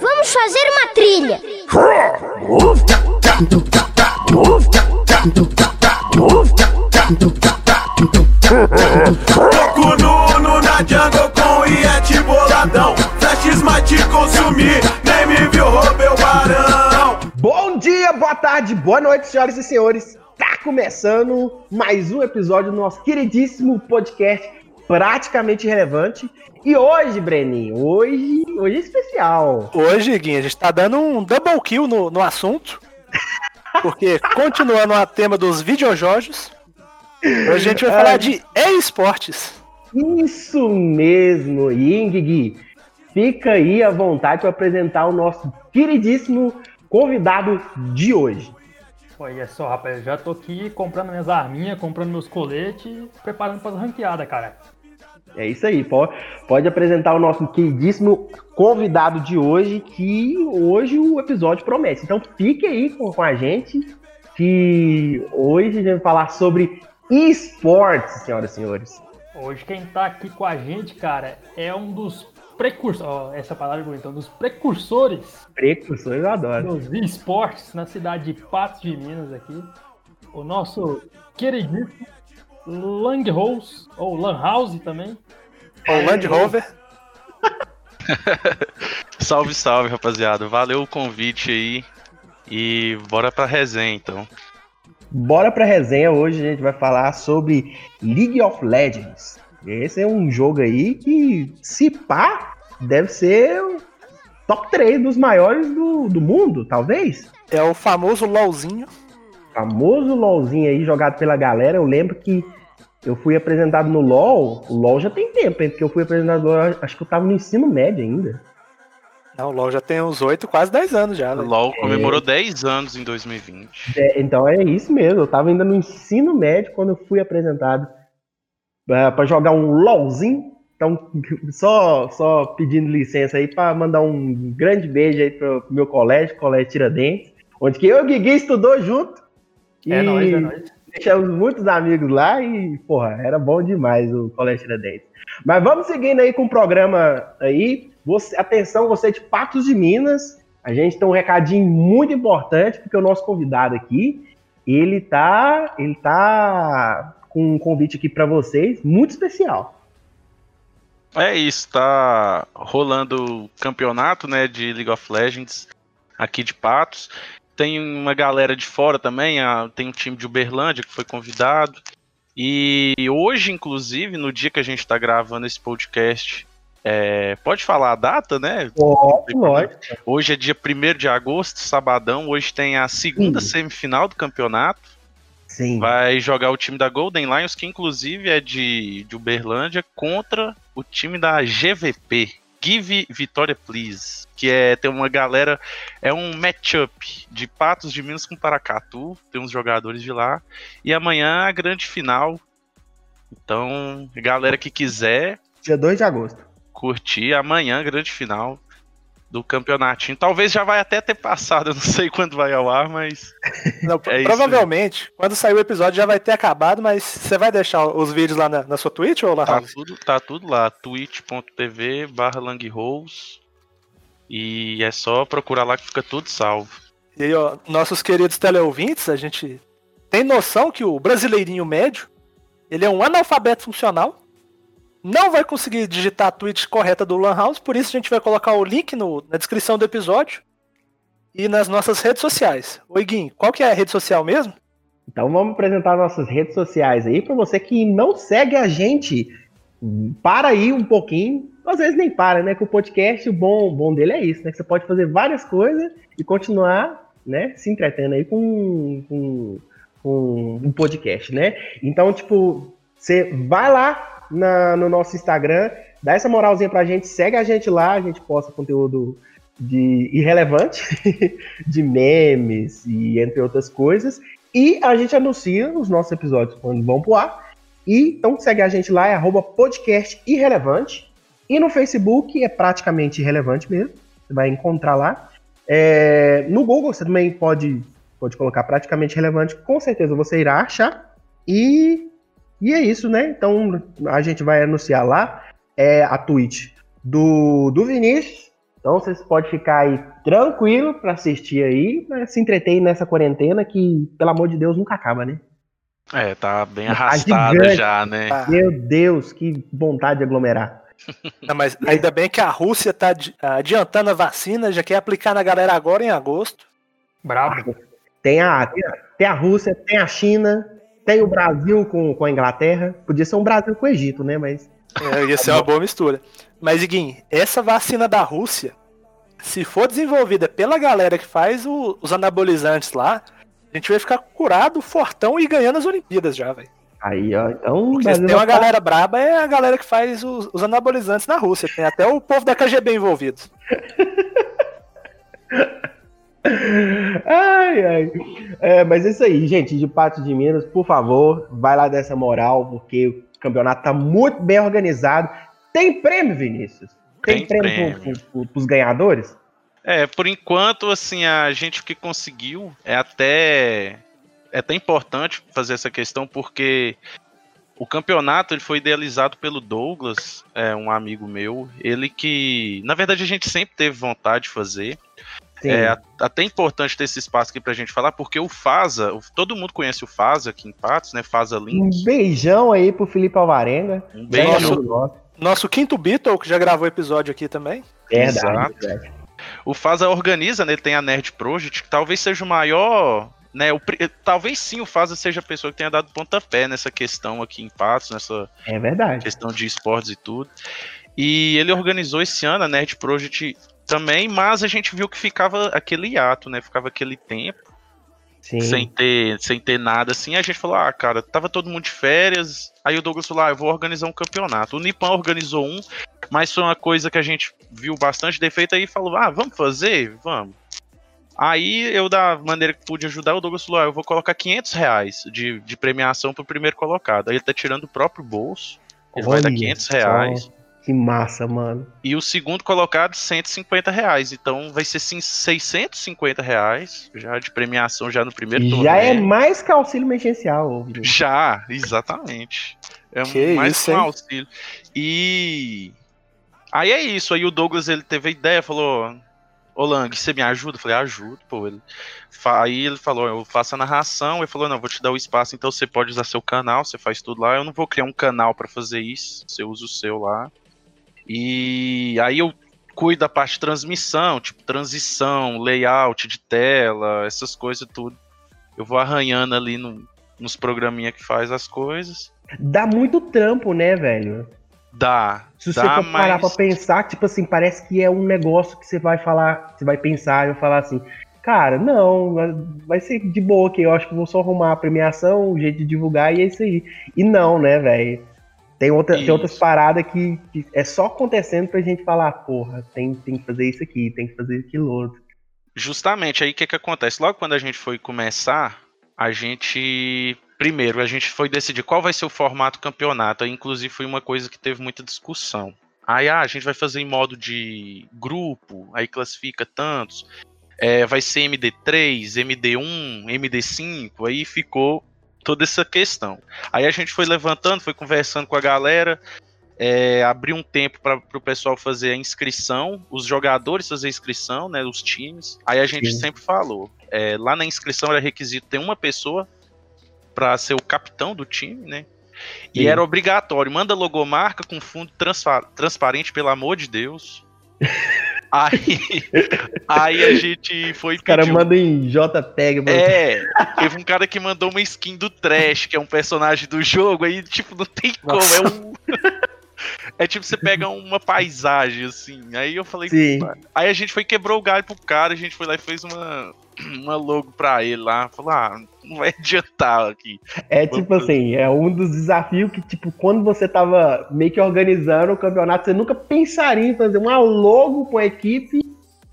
Vamos fazer uma trilha. Toco Nuno na jungle com iete boladão. Flash smite consumir, nem me viu, roubei o barão. Bom dia, boa tarde, boa noite, senhoras e senhores. Tá começando mais um episódio do nosso queridíssimo podcast praticamente relevante. E hoje, Breninho, hoje, hoje é especial. Hoje, Guinha, a gente tá dando um double kill no, no assunto. Porque, continuando a tema dos videojogos, hoje a gente vai falar de esportes. Isso mesmo, Ying Gui. Fica aí à vontade para apresentar o nosso queridíssimo convidado de hoje. Olha só, rapaz, já tô aqui comprando minhas arminhas, comprando meus coletes, preparando para as ranqueadas, cara. É isso aí, pode, pode apresentar o nosso queridíssimo convidado de hoje, que hoje o episódio promete. Então fique aí com, com a gente, que hoje a gente vai falar sobre esportes, senhoras e senhores. Hoje quem tá aqui com a gente, cara, é um dos precursores, ó, essa palavra é bonita, um dos precursores Precursores eu adoro. dos esportes na cidade de Patos de Minas aqui. O nosso queridíssimo Langhouse, ou Lanhouse também. O Land Rover. Salve, salve, rapaziada. Valeu o convite aí. E bora pra resenha, então. Bora pra resenha, hoje a gente vai falar sobre League of Legends. Esse é um jogo aí que, se pá, deve ser o top 3 dos maiores do, do mundo, talvez. É o famoso LOLzinho. famoso LOLzinho aí jogado pela galera. Eu lembro que eu fui apresentado no LOL. O LOL já tem tempo, hein? Porque eu fui apresentado, acho que eu tava no ensino médio ainda. Não, o LOL já tem uns 8, quase 10 anos já, O né? LoL comemorou 10 anos em 2020. É, então é isso mesmo. Eu tava ainda no ensino médio quando eu fui apresentado uh, para jogar um LOLzinho. Então, só, só pedindo licença aí para mandar um grande beijo aí pro meu colégio, Colégio Tiradentes, onde que eu e o Guigui estudou junto. É E nóis, é nóis. Deixamos muitos amigos lá e, porra, era bom demais o Colégio Tiradentes. Mas vamos seguindo aí com o programa aí. Você, atenção, você de Patos de Minas. A gente tem um recadinho muito importante, porque o nosso convidado aqui, ele tá, ele tá com um convite aqui para vocês, muito especial. É isso, tá rolando o campeonato, né, de League of Legends aqui de Patos. Tem uma galera de fora também, a- tem um time de Uberlândia que foi convidado. E hoje, inclusive, no dia que a gente tá gravando esse podcast, é, pode falar a data, né? Ótimo, ótimo. Hoje é dia 1 de agosto, sabadão. Hoje tem a segunda Sim. semifinal do campeonato. Sim. Vai jogar o time da Golden Lions, que inclusive é de, de Uberlândia, contra o time da GVP. Give Vitória Please. Que é tem uma galera. É um matchup de Patos de Minas com Paracatu. Tem uns jogadores de lá. E amanhã a grande final. Então, galera que quiser Dia 2 de agosto. curtir amanhã a grande final do campeonatinho. Talvez já vai até ter passado, eu não sei quando vai ao ar, mas Não, É isso provavelmente, quando sair o episódio já vai ter acabado, mas você vai deixar os vídeos lá na, na sua Twitch ou lá? Tá tudo, tá tudo lá, twitch.tv barra e é só procurar lá que fica tudo salvo. E aí, ó, nossos queridos teleouvintes, a gente tem noção que o brasileirinho médio, ele é um analfabeto funcional, não vai conseguir digitar a tweet correta do Lan House, por isso a gente vai colocar o link no- na descrição do episódio e nas nossas redes sociais. Oi, Guim, qual que é a rede social mesmo? Então vamos apresentar nossas redes sociais aí para você que não segue a gente. Para aí um pouquinho, às vezes nem para, né? Que o podcast, o bom, bom dele é isso, né? Que você pode fazer várias coisas e continuar, né? Se entretendo aí com, com, com um podcast, né? Então, tipo, você vai lá na- no nosso Instagram, dá essa moralzinha pra gente, segue a gente lá, a gente posta conteúdo de irrelevante, de memes e entre outras coisas. E a gente anuncia os nossos episódios quando vão pro ar. E então segue a gente lá, é arroba podcast irrelevante. E no Facebook é praticamente irrelevante mesmo. Você vai encontrar lá. É, no Google você também pode, pode colocar praticamente relevante, com certeza você irá achar. E, e é isso, né? Então a gente vai anunciar lá é, a Twitch do, do Vinícius Então vocês podem ficar aí tranquilo para assistir aí, mas se entreter nessa quarentena que, pelo amor de Deus, nunca acaba, né? É, tá bem Tá arrastada já, né? Meu Deus, que vontade de aglomerar. Não, mas ainda bem que a Rússia tá adi- adiantando a vacina, já quer aplicar na galera agora em agosto. A, tem a, tem a Rússia, tem a China, tem o Brasil com, com a Inglaterra. Podia ser um Brasil com o Egito, né? Mas É, ia ser uma boa mistura. Mas, Iguinho, essa vacina da Rússia, se for desenvolvida pela galera que faz o- os anabolizantes lá, a gente vai ficar curado, fortão e ganhando as Olimpíadas já, velho. aí, ó. Então, Porque se tem uma ficar- galera braba, é a galera que faz os, os anabolizantes na Rússia. Tem até o povo da KGB envolvido. Ai, ai. É, mas é isso aí, gente, de Patos de Minas, por favor, vai lá dessa moral, porque o campeonato tá muito bem organizado. Tem prêmio, Vinícius? Tem, Tem prêmio, prêmio. pro- pros ganhadores? É, por enquanto, assim, a gente que conseguiu é até é até importante fazer essa questão porque o campeonato ele foi idealizado pelo Douglas, é um amigo meu, ele que, na verdade, a gente sempre teve vontade de fazer. Sim. É até importante ter esse espaço aqui pra gente falar, porque o Faza, todo mundo conhece o Faza aqui em Patos, né? Faza Link. Um beijão aí pro Felipe Alvarenga. Um beijo. nosso. Nosso quinto Beatle, que já gravou episódio aqui também. Verdade, Exato. verdade. O Faza organiza, né? Ele tem a Nerd Project, que talvez seja o maior. Né, o talvez sim o Faza seja a pessoa que tenha dado pontapé nessa questão aqui em Patos, nessa É verdade. questão de esportes e tudo. E ele organizou esse ano a Nerd Project também, mas a gente viu que ficava aquele hiato, né? Ficava aquele tempo Sim. sem ter, sem ter nada assim. A gente falou, ah, cara, tava todo mundo de férias. Aí o Douglas falou, ah, eu vou organizar um campeonato. O Nipan organizou um, mas foi uma coisa que a gente viu bastante defeito aí e falou, ah, vamos fazer? Vamos. Aí eu, da maneira que pude ajudar, o Douglas falou, ah, eu vou colocar 500 reais de, de premiação pro primeiro colocado. Aí ele tá tirando do próprio bolso. Ele vai dar Olha 500 só. Que massa, mano. E o segundo colocado, 150 reais. Então vai ser sim, 650 reais já de premiação já no primeiro Já é torneio. mais que auxílio emergencial, Vinícius. Já, exatamente. É Que mais isso, que um hein? auxílio. E aí é isso. Aí o Douglas ele teve a ideia, falou: Ô Lang, você me ajuda? Eu falei, ajudo, pô. Ele... Aí ele falou, eu faço a narração. Ele falou, não, vou te dar o espaço, então você pode usar seu canal, você faz tudo lá. Eu não vou criar um canal pra fazer isso. Você usa o seu lá. E aí eu cuido da parte de transmissão, tipo transição, layout de tela, essas coisas tudo. Eu vou arranhando ali no- nos programinha que faz as coisas. Dá muito trampo, né, velho? Dá. Se você dá, for parar mas... pra pensar, tipo assim, parece que é um negócio que você vai falar, você vai pensar e vai falar assim, cara, não, vai ser de boa que eu acho que vou só arrumar a premiação, o jeito de divulgar e é isso aí. E não, né, velho? Tem, outra, tem outras paradas que, que é só acontecendo pra gente falar, porra, tem, tem que fazer isso aqui, tem que fazer aquilo outro. Justamente, aí o que que acontece? Logo quando a gente foi começar, a gente. Primeiro, a gente foi decidir qual vai ser o formato do campeonato. Aí, inclusive, foi uma coisa que teve muita discussão. Aí, ah, a gente vai fazer em modo de grupo, aí classifica tantos. É, vai ser MD3, MD1, MD5, aí ficou toda essa questão. Aí a gente foi levantando, foi conversando com a galera, é, abriu um tempo para o pessoal fazer a inscrição, os jogadores fazer a inscrição, né, os times. Aí a gente Sim. sempre falou, é, lá na inscrição era requisito ter uma pessoa para ser o capitão do time, né? E Sim. era obrigatório, manda logomarca com fundo transpa- transparente, pelo amor de Deus. aí, aí a gente foi Os caras mandam em JPEG, mano. é, teve um cara que mandou uma skin do Trash, que é um personagem do jogo, aí, tipo, não tem como, Nossa. é um... É tipo, você pega uma paisagem, assim, aí eu falei... Sim. Aí a gente foi quebrou o galho pro cara, a gente foi lá e fez uma, uma logo pra ele lá, falou, ah, não vai adiantar aqui. É tipo assim, é um dos desafios que, tipo, quando você tava meio que organizando o campeonato, você nunca pensaria em fazer uma logo com a equipe,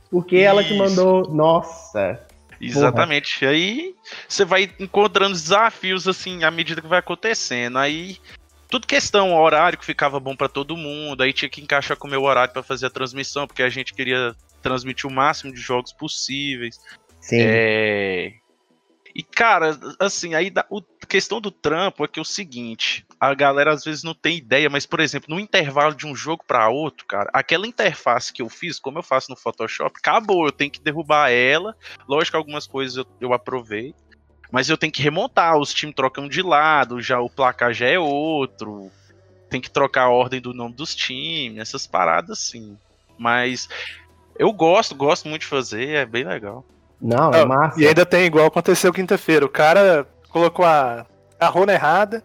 porque ela te Isso. mandou. Nossa! Exatamente. Aí você vai encontrando desafios assim à medida que vai acontecendo. Aí tudo questão horário que ficava bom pra todo mundo. Aí tinha que encaixar com o meu horário pra fazer a transmissão, porque a gente queria transmitir o máximo de jogos possíveis. Sim. É... E, cara, assim, aí da, o questão do trampo é que é o seguinte, a galera às vezes não tem ideia, mas, por exemplo, no intervalo de um jogo para outro, cara, aquela interface que eu fiz, como eu faço no Photoshop, acabou, eu tenho que derrubar ela. Lógico que algumas coisas eu, eu aprovei, mas eu tenho que remontar, os times trocam de lado, já o placar já é outro, tem que trocar a ordem do nome dos times, essas paradas assim. Mas eu gosto, gosto muito de fazer, é bem legal. Não, é massa. E ainda tem igual aconteceu quinta-feira. O cara colocou a, a runa errada.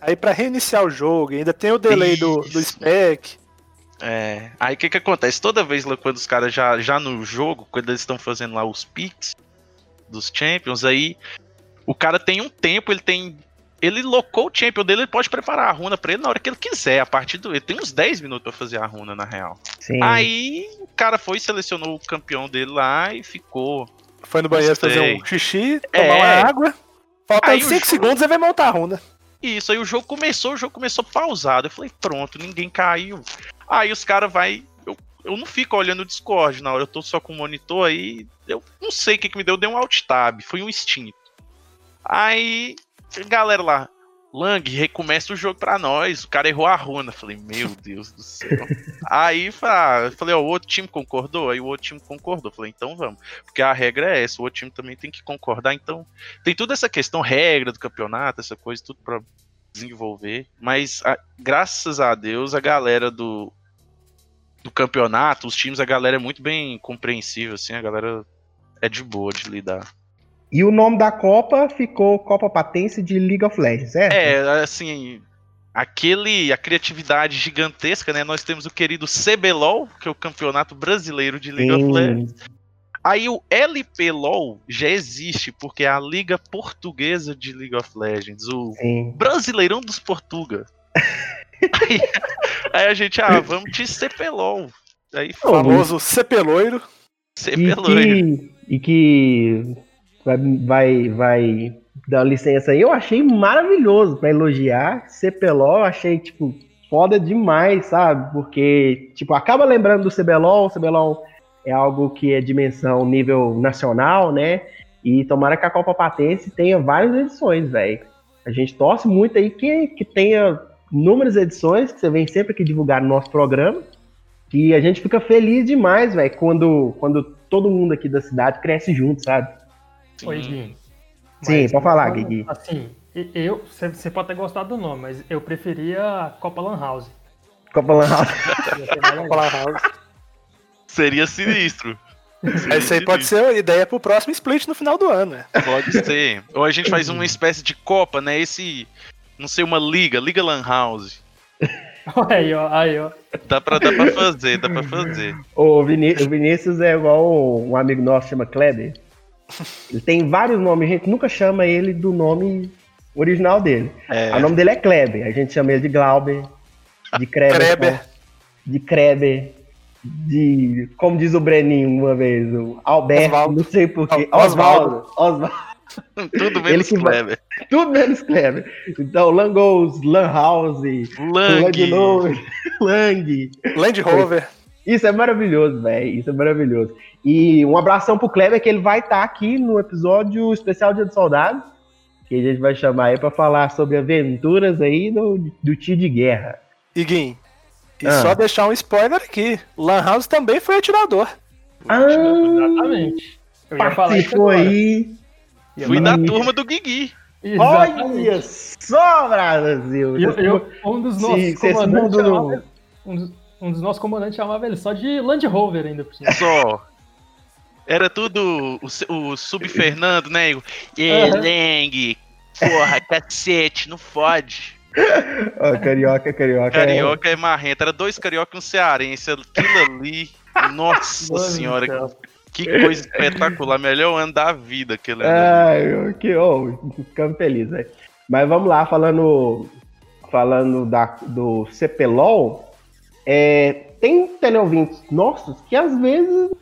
Aí pra reiniciar o jogo, ainda tem o delay do, do spec. É, aí o que que acontece? Toda vez quando os caras já, já no jogo, quando eles estão fazendo lá os picks dos champions, aí o cara tem um tempo, ele tem. Ele locou o champion dele, ele pode preparar a runa pra ele na hora que ele quiser. A partir do. Ele tem uns 10 minutos pra fazer a runa, na real. Sim. Aí o cara foi, selecionou o campeão dele lá e ficou. Foi no banheiro Gostei. fazer um xixi, É. tomar uma água. Faltando Aí o 5 jogo- segundos e vai montar a runa. Isso, aí o jogo começou, o jogo começou pausado. Eu falei, pronto, ninguém caiu. Aí os caras vai. Eu, eu não fico olhando o Discord na hora, eu tô só com o monitor aí. Eu não sei o que, que me deu, eu dei um alt tab, foi um instinto. Aí, galera lá, Lang, recomeça o jogo pra nós. O cara errou a runa. Falei, meu Deus do céu. aí falei, ó, o outro time concordou? Aí o outro time concordou. Falei, então vamos. Porque a regra é essa, o outro time também tem que concordar. Então, tem toda essa questão, regra do campeonato, essa coisa, tudo pra desenvolver. Mas, a- graças a Deus, a galera do, do campeonato, os times, a galera é muito bem compreensível, assim, a galera é de boa de lidar. E o nome da Copa ficou Copa Patense de League of Legends, certo? É, assim, aquele, a criatividade gigantesca, né? Nós temos o querido CBLOL, que é o Campeonato Brasileiro de League of Legends. Sim. Aí o LPLOL já existe, porque é a Liga Portuguesa de League of Legends, o Sim. Brasileirão dos Portuga. aí, aí a gente, ah, vamos de CPLOL. Aí falou Famoso cepeloiro. E CPLOL. que, e que vai, vai, vai dar licença aí, eu achei maravilhoso pra elogiar. CPLOL, achei, tipo, foda demais, sabe? Porque, tipo, acaba lembrando do CBLOL, o CBLOL é algo que é dimensão nível nacional, né? E tomara que a Copa Patense tenha várias edições, velho. A gente torce muito aí que, que tenha inúmeras edições, que você vem sempre aqui divulgar no nosso programa. E a gente fica feliz demais, velho, quando, quando todo mundo aqui da cidade cresce junto, sabe? Oi, Gui. Sim, Mas, pode falar, Gui. Assim, eu, você pode ter gostado do nome, mas eu preferia a Copa Lan House. Copa Lan House. Legal. Falar house. Seria sinistro. Seria Esse aí pode ser ideia pro próximo split no final do ano, né? Pode ser. Ou a gente faz uma espécie de Copa, né? Esse. Não sei, uma liga, Liga Lan House. aí, ó, aí, ó. Dá pra, dá pra fazer, dá pra fazer. O, Viní- o Vinícius é igual um amigo nosso, chama Kleber. Ele tem vários nomes, a gente nunca chama ele do nome original dele. É, O nome dele é Kleber, a gente chama ele de Glauber, de Kreber, Kreber. de Kreber, de, como diz o Breninho uma vez, o Alberto, Osvaldo. não sei porquê, Os- Osvaldo, Osvaldo. tudo ele menos vai- Kleber. Tudo menos Kleber. Então, Langos, Lan House, Lang. Lang, Lang. Land Rover. Isso é maravilhoso, velho. Isso é maravilhoso. E um abração pro Kleber, que ele vai estar aqui no episódio especial Dia do Soldado, que a gente vai chamar aí pra falar sobre aventuras aí do, do tio de guerra. Iguim. E Ah. só deixar um spoiler aqui. Lan House também foi atirador. Ah, Exatamente. Eu participou agora. aí. Fui da turma do Guigui. Exatamente. Olha só, Brasil! Eu, eu- um dos nossos comandantes chamava, um, dos, um dos nossos comandantes chamava ele só de Land Rover ainda por cima. Só. Era tudo o, o Sub Fernando, né? Igor? É. Lang. Porra, cacete, não fode. Ó, carioca, carioca. Carioca é marrento. Era dois carioca e um cearense. Aquilo ali. Nossa Mano senhora. Que coisa espetacular. Melhor ano da vida aquele ano. Ai, eu- que, oh, ficamos felizes, velho. Mas vamos lá, falando, falando da, do CPLOL, é, tem teleouvintes nossos que às vezes,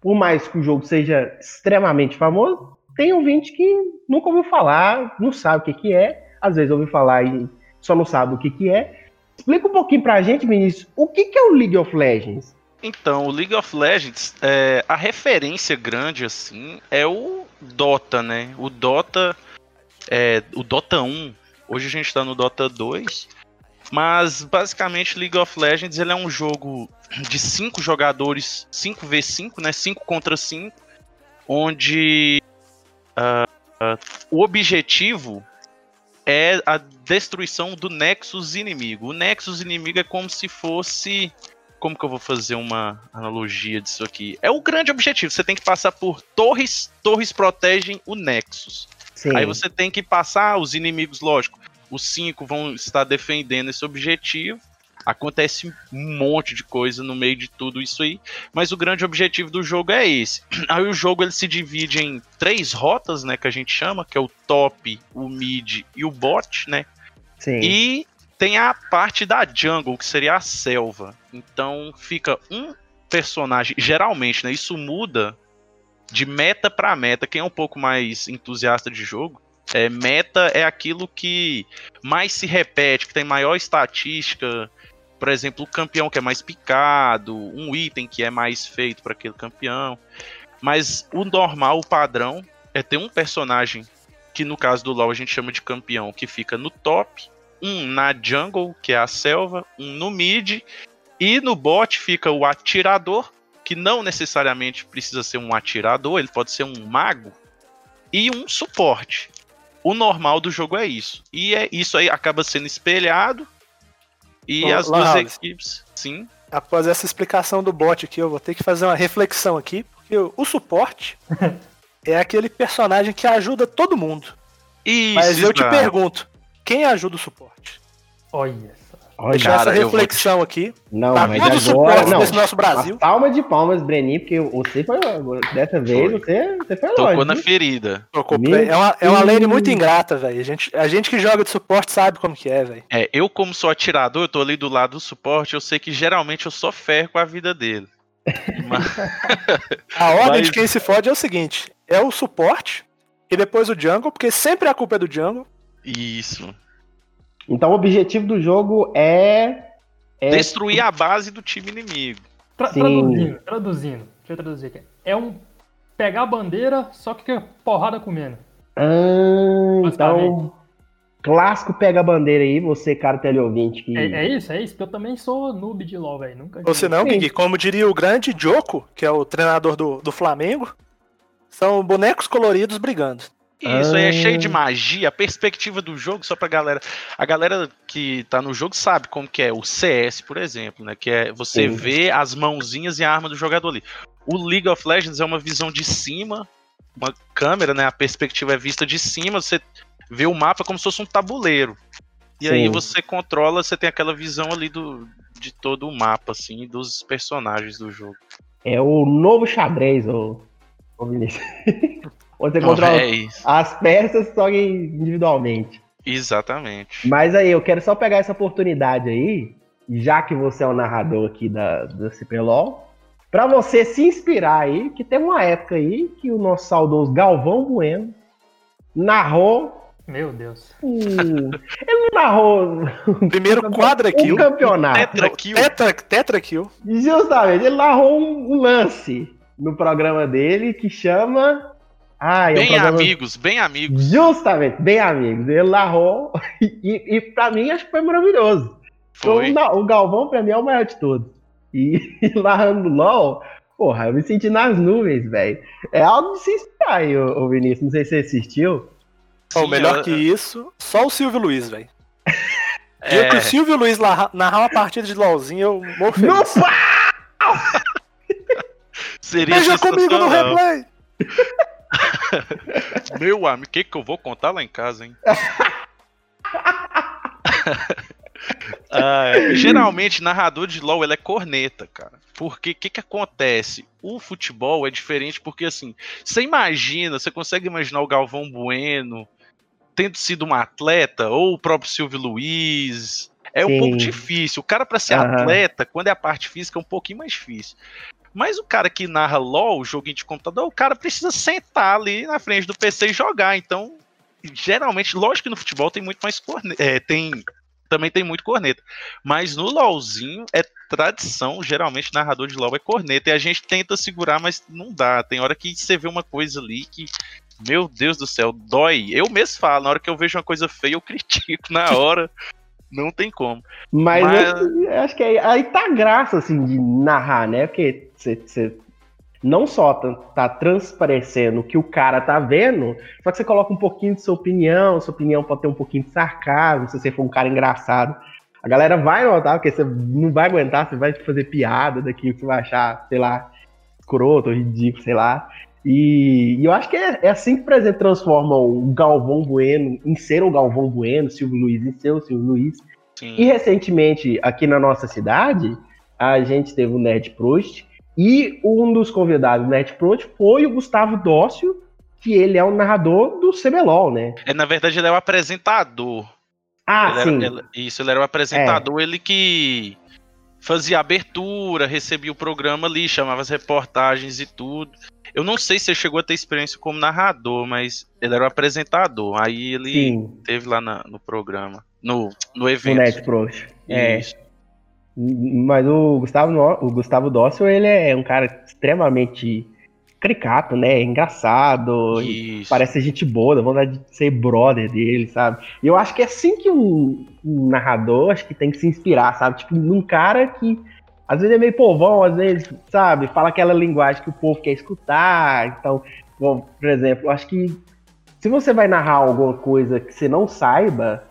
por mais que o jogo seja extremamente famoso, tem ouvinte que nunca ouviu falar, não sabe o que, que é, às vezes ouviu falar e só não sabe o que, que é. Explica um pouquinho pra gente, Vinícius, o que, que é o League of Legends? Então, o League of Legends, é, a referência grande, assim, é o, Dota, né? O Dota é o Dota 1. Hoje a gente tá no Dota 2. Mas basicamente League of Legends ele é um jogo de cinco jogadores, 5v5, né? 5 contra 5, onde uh, uh, o objetivo é a destruição do Nexus inimigo. O Nexus inimigo é como se fosse. Como que eu vou fazer uma analogia disso aqui? É o grande objetivo. Você tem que passar por torres. Torres protegem o Nexus. Sim. Aí você tem que passar os inimigos, lógico. Os cinco vão estar defendendo esse objetivo. Acontece um monte de coisa no meio de tudo isso aí, mas o grande objetivo do jogo é esse. Aí o jogo ele se divide em três rotas, né, que a gente chama, que é o top, o mid e o bot, né? Sim. E tem a parte da jungle, que seria a selva. Então fica um personagem, geralmente, né, isso muda de meta para meta. Quem é um pouco mais entusiasta de jogo, é, meta é aquilo que mais se repete, que tem maior estatística, por exemplo, o campeão que é mais picado, um item que é mais feito para aquele campeão. Mas o normal, o padrão, é ter um personagem que no caso do LoL a gente chama de campeão, que fica no top, um na jungle, que é a selva, um no mid, e no bot fica o atirador, que não necessariamente precisa ser um atirador, ele pode ser um mago, e um suporte. O normal do jogo é isso. E é, isso aí acaba sendo espelhado e Ô, as duas equipes, sim. Após essa explicação do bot aqui, eu vou ter que fazer uma reflexão aqui, porque o, o suporte é aquele personagem que ajuda todo mundo. Isso, Mas eu te pergunto, quem ajuda o suporte? Olha. Olha, Deixar essa reflexão te... aqui. Não, tá mas agora, não. Desse nosso Brasil. Palma de palmas, Breninho, porque você foi dessa vez, você, você foi Tocou longe, na ferida. Tocou, é uma, é uma lane muito ingrata, velho. A gente, a gente que joga de suporte sabe como que é, velho. É, eu como sou atirador, eu tô ali do lado do suporte, eu sei que geralmente eu só ferro com a vida dele. Mas... a ordem mas... de quem se fode é o seguinte: é o suporte e depois o jungle, porque sempre a culpa é do jungle. Isso. Então o objetivo do jogo é, é... destruir a base do time inimigo. Tra traduzindo, traduzindo, deixa eu traduzir aqui. É um pegar a bandeira, só que é porrada comendo. Ah, então clássico pega a bandeira aí, você, cara teleouvinte. Que... É, é, isso, é isso, porque eu também sou noob de LoL, velho. Nunca. Você não, Gui, como diria o grande Joko, que é o treinador do, do Flamengo, são bonecos coloridos brigando. Isso aí é cheio de ah. magia, a perspectiva do jogo, só pra galera. A galera que tá no jogo sabe como que é o CS, por exemplo, né? Que é você Sim. vê as mãozinhas e a arma do jogador ali. O League of Legends é uma visão de cima, uma câmera, né? A perspectiva é vista de cima, você vê o mapa como se fosse um tabuleiro. E Sim. aí você controla, você tem aquela visão ali do, de todo o mapa, assim, dos personagens do jogo. É o novo xadrez, ô, ô Vinícius. Onde você controla é as peças só individualmente. Exatamente. Mas aí, eu quero só pegar essa oportunidade aí, já que você é o narrador aqui da, da CPLOL, para você se inspirar aí, que teve uma época aí que o nosso saudoso Galvão Bueno narrou. Meu Deus. Um, ele não narrou. Primeiro quadra kill. Um campeonato. Tetra kill. Tetra, tetra kill. Justamente, ele narrou um, um lance no programa dele que chama ah, bem problema... amigos, bem amigos. Justamente, bem amigos. Ele narrou e, e para mim acho que foi maravilhoso. Foi. Então, o Galvão para mim é o maior de todos. E, e narrando LOL, porra, eu me senti nas nuvens, velho. É algo de se inspirar aí, ô, Vinícius. Não sei se você assistiu. Sim, melhor eu... que isso, só o Silvio Luiz, velho. É. que o Silvio Luiz narrar uma partida de LOLzinho, eu morro feliz. No Seria Veja comigo no replay! Meu amigo, o que, que eu vou contar lá em casa, hein? ah, geralmente, narrador de LoL ele é corneta, cara. Porque o que, que acontece? O futebol é diferente porque, assim, você imagina, você consegue imaginar o Galvão Bueno tendo sido um atleta, ou o próprio Silvio Luiz. É Sim. um pouco difícil. O cara, para ser uhum. atleta, quando é a parte física, é um pouquinho mais difícil. Mas o cara que narra LOL, joguinho de computador, o cara precisa sentar ali na frente do PC e jogar. Então, geralmente, lógico que no futebol tem muito mais corneta. É, tem, também tem muito corneta. Mas no LOLzinho é tradição, geralmente narrador de LOL é corneta. E a gente tenta segurar, mas não dá. Tem hora que você vê uma coisa ali que Meu Deus do céu, dói. Eu mesmo falo, na hora que eu vejo uma coisa feia, eu critico na hora. Não tem como. Mas, Mas- eu, eu acho que aí, aí tá graça, assim, de narrar, né? Porque você não só tá, tá transparecendo o que o cara tá vendo, só que você coloca um pouquinho de sua opinião, sua opinião pode ter um pouquinho de sarcasmo, se você for um cara engraçado. A galera vai notar, porque você não vai aguentar, você vai fazer piada daquilo que você vai achar, sei lá, escroto, ridículo, sei lá. E, e eu acho que é, é assim que, por exemplo, transforma o Galvão Bueno em ser o Galvão Bueno, Silvio Luiz em ser o Silvio Luiz. Sim. E recentemente, aqui na nossa cidade, a gente teve o Nerd Proust e um dos convidados do Nerd Proust foi o Gustavo Dócio, que ele é o narrador do CBLOL, né? É, na verdade, ele é o apresentador. Ah, Ele sim. era- ele- isso, ele era o apresentador, ele que fazia abertura, recebia o programa ali, chamava as reportagens e tudo. Eu não sei se ele chegou a ter experiência como narrador, mas ele era o apresentador. Aí ele Sim, teve lá na- no programa, no, no evento. Nerd Proust. É. Isso. Mas o Gustavo, o Gustavo Dócio, ele é um cara extremamente caricato, né? Engraçado, parece gente boa, dá vontade de ser brother dele, sabe? E eu acho que é assim que um, um narrador acho que tem que se inspirar, sabe? Tipo, num cara que às vezes é meio povão, às vezes, sabe, fala aquela linguagem que o povo quer escutar. Então, bom, por exemplo, acho que se você vai narrar alguma coisa que você não saiba,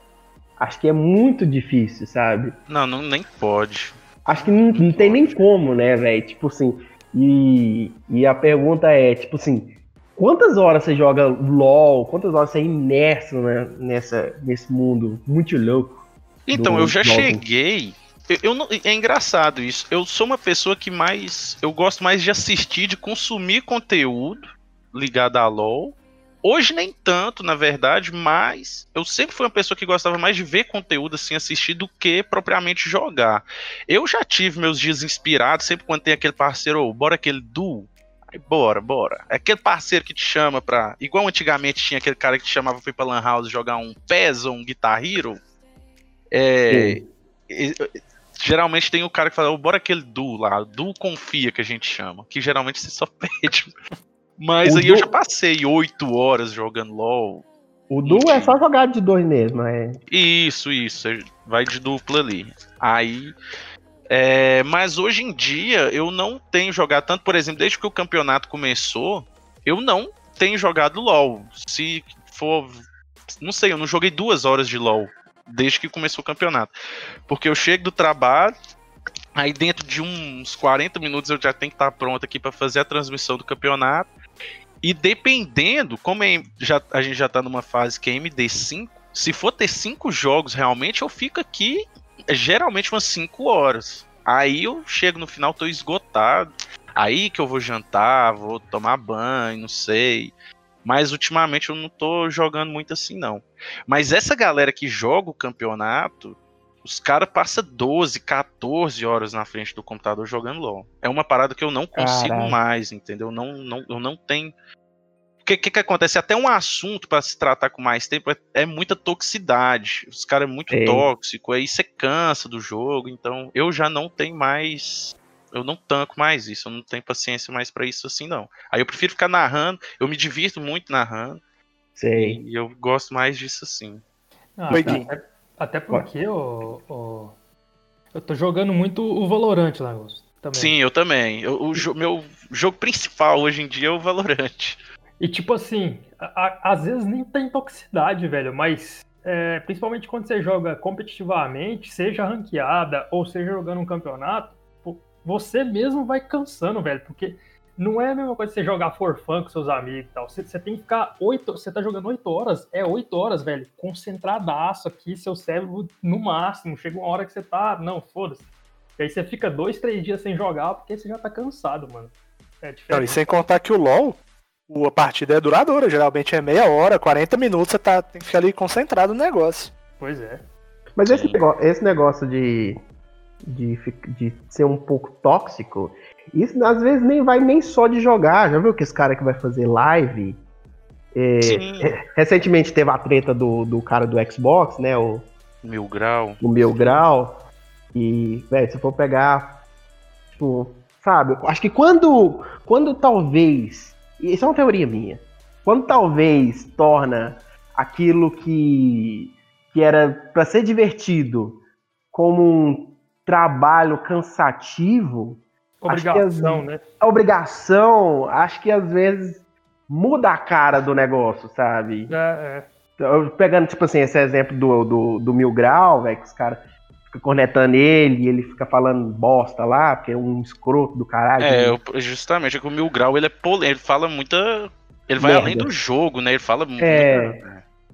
acho que é muito difícil, sabe? Não, não, nem pode. Acho que não, não tem nem como, né, velho? Tipo assim, e, e a pergunta é, tipo assim, quantas horas você joga LOL? Quantas horas você é imerso né, nessa, nesse mundo muito louco? Então, eu já jogo. cheguei. Eu, eu não- é engraçado isso. Eu sou uma pessoa que mais. Eu gosto mais de assistir, de consumir conteúdo ligado a LOL. Hoje nem tanto, na verdade, mas eu sempre fui uma pessoa que gostava mais de ver conteúdo assim, assistir, do que propriamente jogar. Eu já tive meus dias inspirados, sempre quando tem aquele parceiro, "Ô, bora aquele duo. Aí, bora, bora. É aquele parceiro que te chama pra. Igual antigamente tinha aquele cara que te chamava pra ir pra Lan House jogar um PES ou um Guitar Hero. É, e- geralmente tem o cara que fala, "Ô, bora aquele duo lá, duo confia que a gente chama, que geralmente você só pede. Mas O aí eu já passei oito horas jogando LOL. O duo é só jogar de dois mesmo, é. Isso, isso, é- vai de dupla ali. Aí. é, mas hoje em dia eu não tenho jogado tanto, por exemplo, desde que o campeonato começou, eu não tenho jogado LOL. Se for. Não sei, eu não joguei duas horas de LOL desde que começou o campeonato. Porque eu chego do trabalho, aí dentro de uns 40 minutos eu já tenho que estar pronto aqui para fazer a transmissão do campeonato. E dependendo, como é- já, a gente já tá numa fase que é MD5, se for ter cinco jogos realmente, eu fico aqui é, geralmente umas 5 horas. Aí eu chego no final, tô esgotado. Aí que eu vou jantar, vou tomar banho, não sei. Mas ultimamente eu não tô jogando muito assim, não. Mas essa galera que joga o campeonato, os caras passam 12, 14 horas na frente do computador jogando LOL. É uma parada que eu não consigo mais, entendeu? Não, não, eu não tenho. O que, que, que acontece? Até um assunto para se tratar com mais tempo é, é muita toxicidade. Os caras é muito Sei. tóxico, aí você cansa do jogo. Então eu já não tenho mais. Eu não tanco mais isso, eu não tenho paciência mais pra isso assim, não. Aí eu prefiro ficar narrando, eu me divirto muito narrando, Sei. e eu gosto mais disso assim. Ah, Oi, até, porque o, o- eu tô jogando muito o Valorant lá, Augusto, também. Sim, eu também. Eu- o jo- meu jogo principal hoje em dia é o Valorant. E tipo assim, a- a- às vezes nem tem toxicidade, velho, mas é, principalmente quando você joga competitivamente, seja ranqueada ou seja jogando um campeonato, você mesmo vai cansando, velho, porque não é a mesma coisa você jogar for fun com seus amigos e tal. Você, você tem que ficar oito. Você tá jogando oito horas, é oito horas, velho, concentradaço aqui, seu cérebro no máximo. Chega uma hora que você tá. Não, foda-se. E aí você fica dois, três dias sem jogar porque você já tá cansado, mano. É Não, diferente. e sem contar que o LoL, a partida é duradoura, geralmente é meia hora, 40 minutos, você tá, tem que ficar ali concentrado no negócio. Pois é. Mas esse negócio, esse negócio de, de, de ser um pouco tóxico, isso às vezes nem vai nem só de jogar. Já viu que esse cara que vai fazer live? É, recentemente teve a treta do, do cara do Xbox, né? O, Mil grau. o Mil Grau. E, velho, se for pegar, tipo, sabe? Acho que quando, quando talvez. Isso é uma teoria minha. quando talvez torna aquilo que, que era para ser divertido como um trabalho cansativo, Obrigação, né? a obrigação, acho que às vezes muda a cara do negócio, sabe? É, é. Pegando, tipo assim, esse exemplo do, do, do Mil Grau, velho, que os caras ficam cornetando ele e ele fica falando bosta lá, porque é um escroto do caralho. É, eu- justamente, é que o Mil Grau, ele é polêmico, ele fala muita... Ele vai Merda. além do jogo, né? Ele fala muito... É.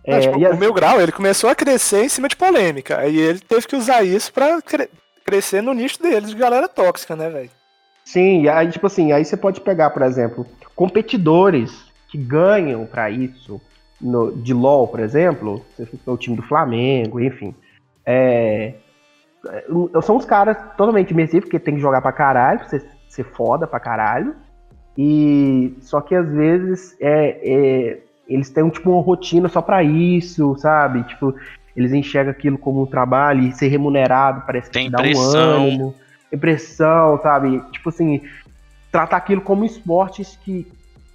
Não, É, tipo, e O as- meu grau, ele começou a crescer em cima de polêmica. Aí ele teve que usar isso pra cre- crescer no nicho dele de galera tóxica, né, velho? Sim, aí, tipo assim, aí você pode pegar, por exemplo, competidores que ganham pra isso no- de LoL, por exemplo, o time do Flamengo, enfim. É, é, são os caras totalmente imersivos, porque tem que jogar pra caralho, pra você ser foda pra caralho. E só que às vezes é, é, eles têm tipo uma rotina só pra isso, sabe? Tipo, eles enxergam aquilo como um trabalho e ser remunerado parece que Tem te dá um pressão. ânimo, impressão, sabe? Tipo assim, tratar aquilo como esportes que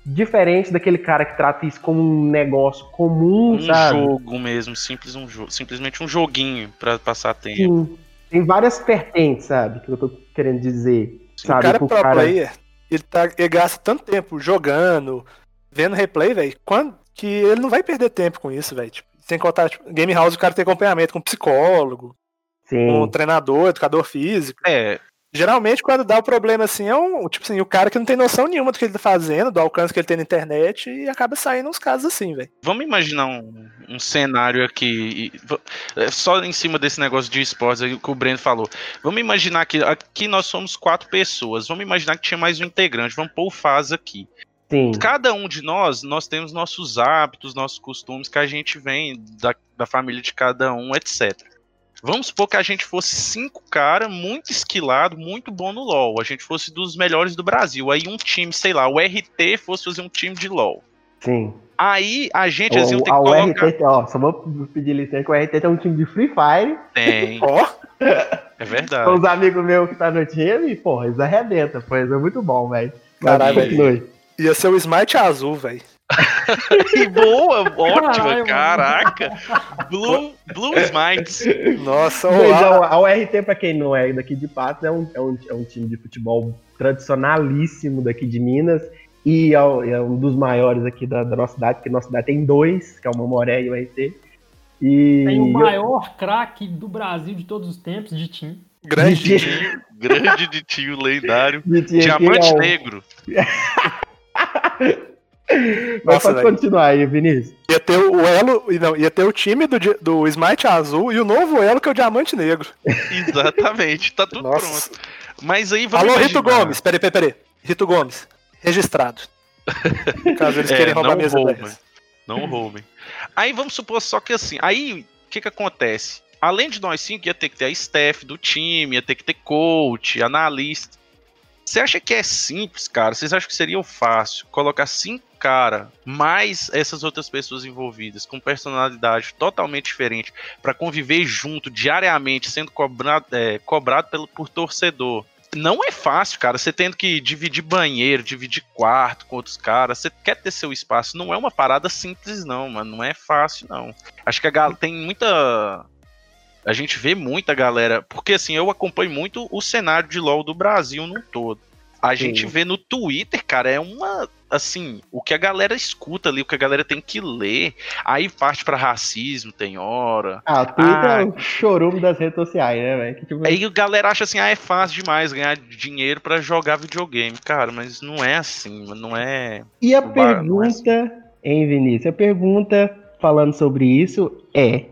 diferente daquele cara que trata isso como um negócio comum, Um sabe? jogo mesmo, simples um jogo, simplesmente um joguinho pra passar tempo. Sim. Tem várias vertentes, sabe? Que eu tô querendo dizer. Sabe? o cara Pro pro cara- player, ele, tá, ele gasta tanto tempo jogando, vendo replay, velho, quando- que ele não vai perder tempo com isso, velho. Tipo, sem contar, tipo, Game House, o cara tem acompanhamento com psicólogo, Sim. treinador, educador físico. É, Geralmente, quando dá o problema assim, é um, tipo assim, o cara que não tem noção nenhuma do que ele tá fazendo, do alcance que ele tem na internet, e acaba saindo uns casos assim, velho. Vamos imaginar um, um cenário aqui, é, só em cima desse negócio de esportes aí que o Breno falou. Vamos imaginar que aqui nós somos quatro pessoas. Vamos imaginar que tinha mais um integrante. Vamos pôr o Faz aqui. Sim. Cada um de nós, nós temos nossos hábitos, nossos costumes que a gente vem da, da família de cada um, etc. Vamos supor que a gente fosse cinco cara muito esquilado, muito bom no LoL. A gente fosse dos melhores do Brasil. Aí um time, sei lá, o RT fosse fazer um time de LoL. Sim. Aí a gente eles iam O, ter a que colocar. URT, ó, só vou pedir licença que o RT tem um time de Free Fire. Tem, Ó, é verdade. São os amigos meus que tá no time, porra, eles arrebentam, pô, isso é muito bom, velho. Caralho, continue. ia ser o Smite azul, velho. Que boa, ótima, Caralho, caraca. Blue, Blue Smites. Nossa, olá. a, a URT, pra quem não é daqui de Patos, é um, é, um, é um time de futebol tradicionalíssimo daqui de Minas. E é, é um dos maiores aqui da, da nossa cidade, porque nossa cidade tem dois, que é o Mamoré e o URT. E Tem o maior craque do Brasil de todos os tempos de time. Grande de- time. Grande de tio lendário. de time Diamante é o- negro. Mas Nossa, pode velho. continuar aí, Vinícius. Ia ter o elo, não, ia ter o time do, do Smite azul e o novo elo que é o Diamante Negro. Exatamente, tá tudo Nossa. pronto. Mas aí vamos Alô, Rito imaginar- Gomes, peraí, peraí, peraí. Rito Gomes, registrado. Caso eles É, queiram roubar não a mesa roubem. Não roubem. Aí vamos supor só que assim, aí o que que acontece? Além de nós cinco, ia ter que ter a staff do time, ia ter que ter coach, analista. Você acha que é simples, cara? Vocês acham que seria fácil colocar cinco cara mais essas outras pessoas envolvidas com personalidade totalmente diferente pra conviver junto diariamente, sendo cobrado, é, cobrado pelo, por torcedor? Não é fácil, cara. Você tendo que dividir banheiro, dividir quarto com outros caras. Você quer ter seu espaço. Não é uma parada simples, não, mano. Não é fácil, não. Acho que a gal- tem muita. A gente vê muita galera. Porque assim, eu acompanho muito o cenário de LoL do Brasil no todo. A gente vê no Twitter, cara, é uma. Assim, o que a galera escuta ali, o que a galera tem que ler. Aí parte pra racismo, tem hora. Ah, Twitter Ah. é o chorume das redes sociais, né, velho? Tipo, Aí a galera acha assim, ah, é fácil demais ganhar dinheiro pra jogar videogame. Cara, mas não é assim, mano, não é. E a não é pergunta, hein, Vinícius? A pergunta falando sobre isso é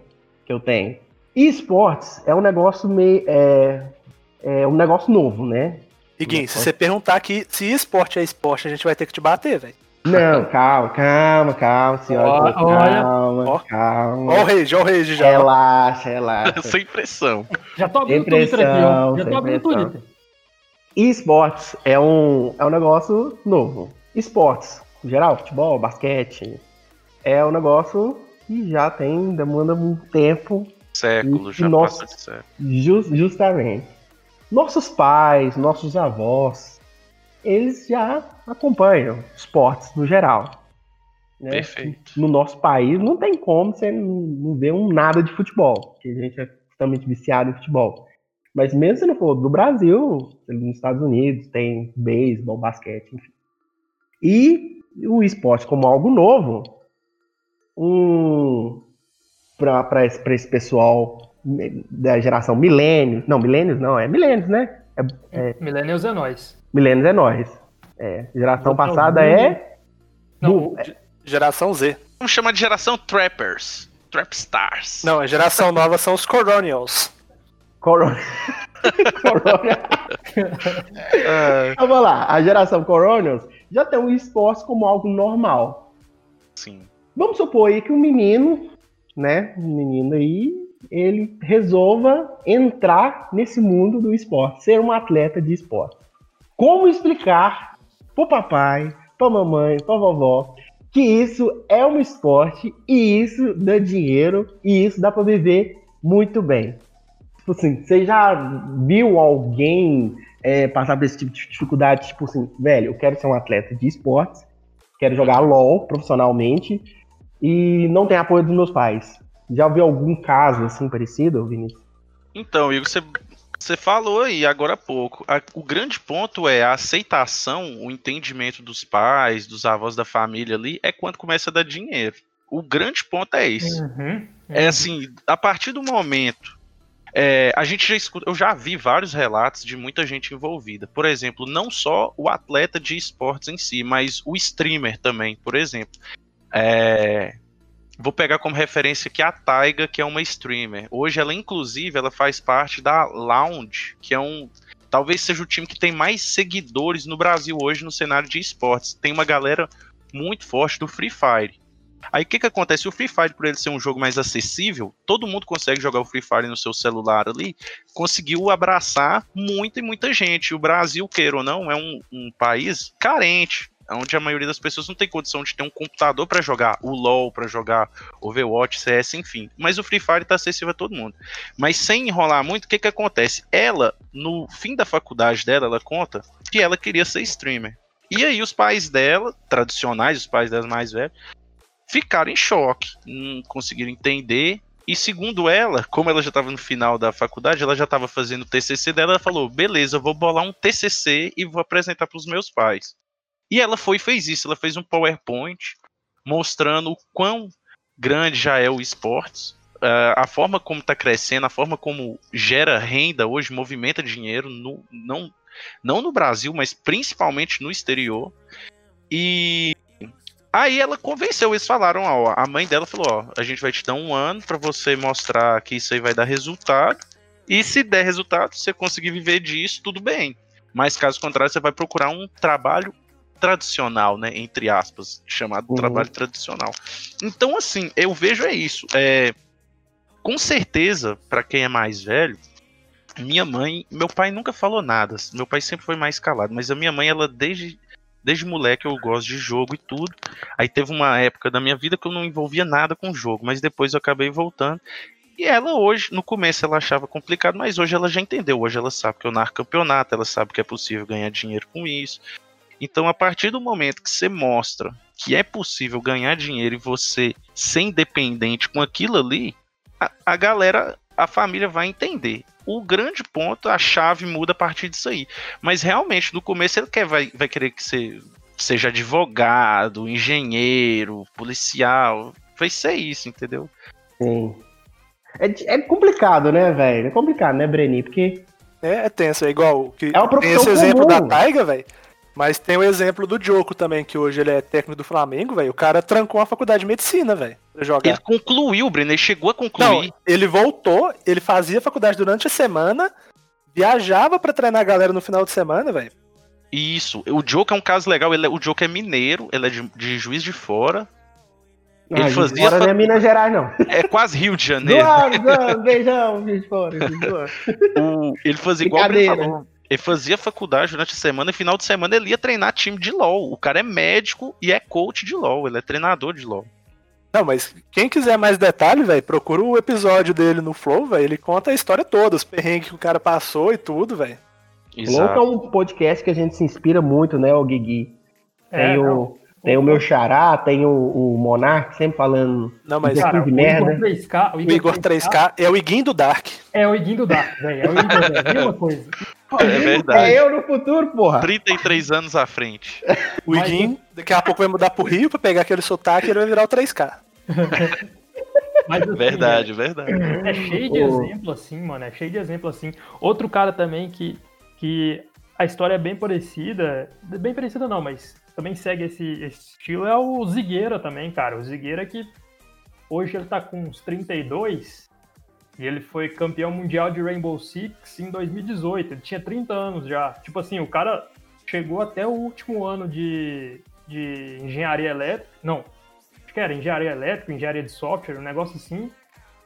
que eu tenho. Esportes é um negócio meio. É, é um negócio novo, né? Iguinho, se você perguntar aqui se esporte é esporte, a gente vai ter que te bater, velho. Não, calma, calma, calma, senhora. Olha. calma, Ó. calma. Ó o rage, ó o rage já. Relaxa, relaxa. Sem pressão. Já tô abrindo o Twitter aqui, ó. Já tô abrindo o. Twitter. Esportes é um, é um negócio novo. Esportes, em geral, futebol, basquete, é um negócio que já tem, demanda um tempo Século, já Nossa. passa de século. Jus- justamente. Nossos pais, nossos avós, eles já acompanham esportes no geral. né? Perfeito. No nosso país não tem como você não não ver um nada de futebol, porque a gente é totalmente viciado em futebol. Mas mesmo se não for do Brasil, nos Estados Unidos tem beisebol, basquete, enfim. E o esporte como algo novo, um para esse, pra esse pessoal da geração milênios, não, milênios não, é milênios, né? É, Millennials é nós. milênios é nós. É, geração Outro passada mundo. é Não, do- Geração Z. Vamos chamar de geração Trappers. Trap Stars. Não, a geração nova são os Coronials. Corona. Corona. É, Então, vamos lá, a geração Coronials já tem o esporte como algo normal. sim. Vamos supor aí que um menino, né, um menino aí, ele resolva entrar nesse mundo do esporte, ser um atleta de esporte. Como explicar pro papai, pra mamãe, pra vovó, que isso é um esporte e isso dá dinheiro e isso dá pra viver muito bem? Tipo assim, você já viu alguém é, passar por esse tipo de dificuldade? Tipo assim, velho, eu quero ser um atleta de esportes, quero jogar LOL profissionalmente e não tem apoio dos meus pais. Já ouviu algum caso assim parecido, Vinícius? Então, Igor, você, você falou aí agora há pouco. A- o grande ponto é a aceitação, o entendimento dos pais, dos avós da família ali, é quando começa a dar dinheiro. O grande ponto é esse. Uhum. É assim, a partir do momento. é, a gente já escuta, eu já vi vários relatos de muita gente envolvida. Por exemplo, não só o atleta de esportes em si, mas o streamer também, por exemplo. É, vou pegar como referência aqui a Taiga, que é uma streamer. Hoje ela, inclusive, ela faz parte da Lounge, que é um. Talvez seja o time que tem mais seguidores no Brasil hoje no cenário de esportes. Tem uma galera muito forte do Free Fire. Aí o que que acontece? O Free Fire, por ele ser um jogo mais acessível, todo mundo consegue jogar o Free Fire no seu celular ali, conseguiu abraçar muita e muita gente. O Brasil, queira ou não, é um, um país carente, onde a maioria das pessoas não tem condição de ter um computador para jogar o LoL, para jogar Overwatch, CS, enfim. Mas o Free Fire tá acessível a todo mundo. Mas sem enrolar muito, o que que acontece? Ela, no fim da faculdade dela, ela conta que ela queria ser streamer. E aí os pais dela, tradicionais, os pais dela mais velhos, ficaram em choque, não conseguiram entender. E segundo ela, como ela já estava no final da faculdade, ela já estava fazendo o TCC dela, ela falou: beleza, eu vou bolar um TCC e vou apresentar para os meus pais. E ela foi fez isso, ela fez um PowerPoint mostrando o quão grande já é o esportes, ah, a forma como está crescendo, a forma como gera renda hoje, movimenta dinheiro, no, não, não no Brasil, mas principalmente no exterior. E Aí ela convenceu, eles falaram, ó, a mãe dela falou, ó, a gente vai te dar um ano pra você mostrar que isso aí vai dar resultado, e se der resultado, você conseguir viver disso, tudo bem. Mas caso contrário, você vai procurar um trabalho tradicional, né, entre aspas, chamado Uhum. trabalho tradicional. Então, assim, eu vejo é isso, é, com certeza, pra quem é mais velho, minha mãe, meu pai nunca falou nada, meu pai sempre foi mais calado, mas a minha mãe, ela desde desde moleque eu gosto de jogo e tudo. Aí teve uma época da minha vida que eu não envolvia nada com jogo, mas depois eu acabei voltando. E ela hoje, no começo ela achava complicado, mas hoje ela já entendeu. Hoje ela sabe que eu narro campeonato, ela sabe que é possível ganhar dinheiro com isso. Então, a partir do momento que você mostra que é possível ganhar dinheiro e você ser independente com aquilo ali, a, a galera, a família vai entender. O grande ponto, a chave muda a partir disso aí. Mas realmente, no começo, ele quer, vai, vai querer que você seja advogado, engenheiro, policial. Vai ser isso, entendeu? Sim. É, é complicado, né, velho? É complicado, né, Breni? Porque É, é tenso, é igual. Que É uma tem profissão esse exemplo comum. da Taiga, velho. Mas tem o exemplo do Diogo também, que hoje ele é técnico do Flamengo, velho. O cara trancou a faculdade de medicina, velho. Ele concluiu, Breno, ele chegou a Não, concluir. ele voltou, ele fazia faculdade durante a semana, viajava pra treinar a galera no final de semana, velho. Isso. O Joker é um caso legal. Ele é- o Joker é mineiro, ele é de, de juiz de fora. Ele ah, fazia fora não é Minas Gerais, não. É quase Rio de Janeiro. Zoando, zoando, beijão, gente fora. gente fora. O- ele fazia igual o Breno Brincadeira. falou. Ele fazia faculdade durante a semana e final de semana ele ia treinar time de LOL. O cara é médico e é coach de LOL. Ele é treinador de LOL. Não, mas quem quiser mais detalhe, velho, procura o episódio dele no Flow, velho. Ele conta a história toda, os perrengues que o cara passou e tudo, velho. Louco é um podcast que a gente se inspira muito, né, o Guigui. É, Tem não. o, Tem o meu xará, tem o, o Monark sempre falando Não, mas Cara, de o merda. Igor 3K, o Igor 3K é o Iguinho do Dark. é o Iguinho do Dark, velho. É o Igor, velho. Mesma coisa. É É verdade. eu no futuro, porra. 33 anos à frente. O Mas Iguinho, daqui a pouco vai mudar pro Rio pra pegar aquele sotaque e ele vai virar o 3K. Mas, assim, Verdade, verdade. É cheio de exemplo assim, mano. É cheio de exemplo assim. Outro cara também que, que a história é bem parecida. Bem parecida não, mas também segue esse, esse estilo é o Zigueira também, cara. O Zigueira que hoje ele tá com uns 32 e ele foi campeão mundial de Rainbow Six em 2018. Ele tinha 30 anos já. Tipo assim, o cara chegou até o último ano de, de engenharia elétrica. Não, acho que era engenharia elétrica, engenharia de software, um negócio assim.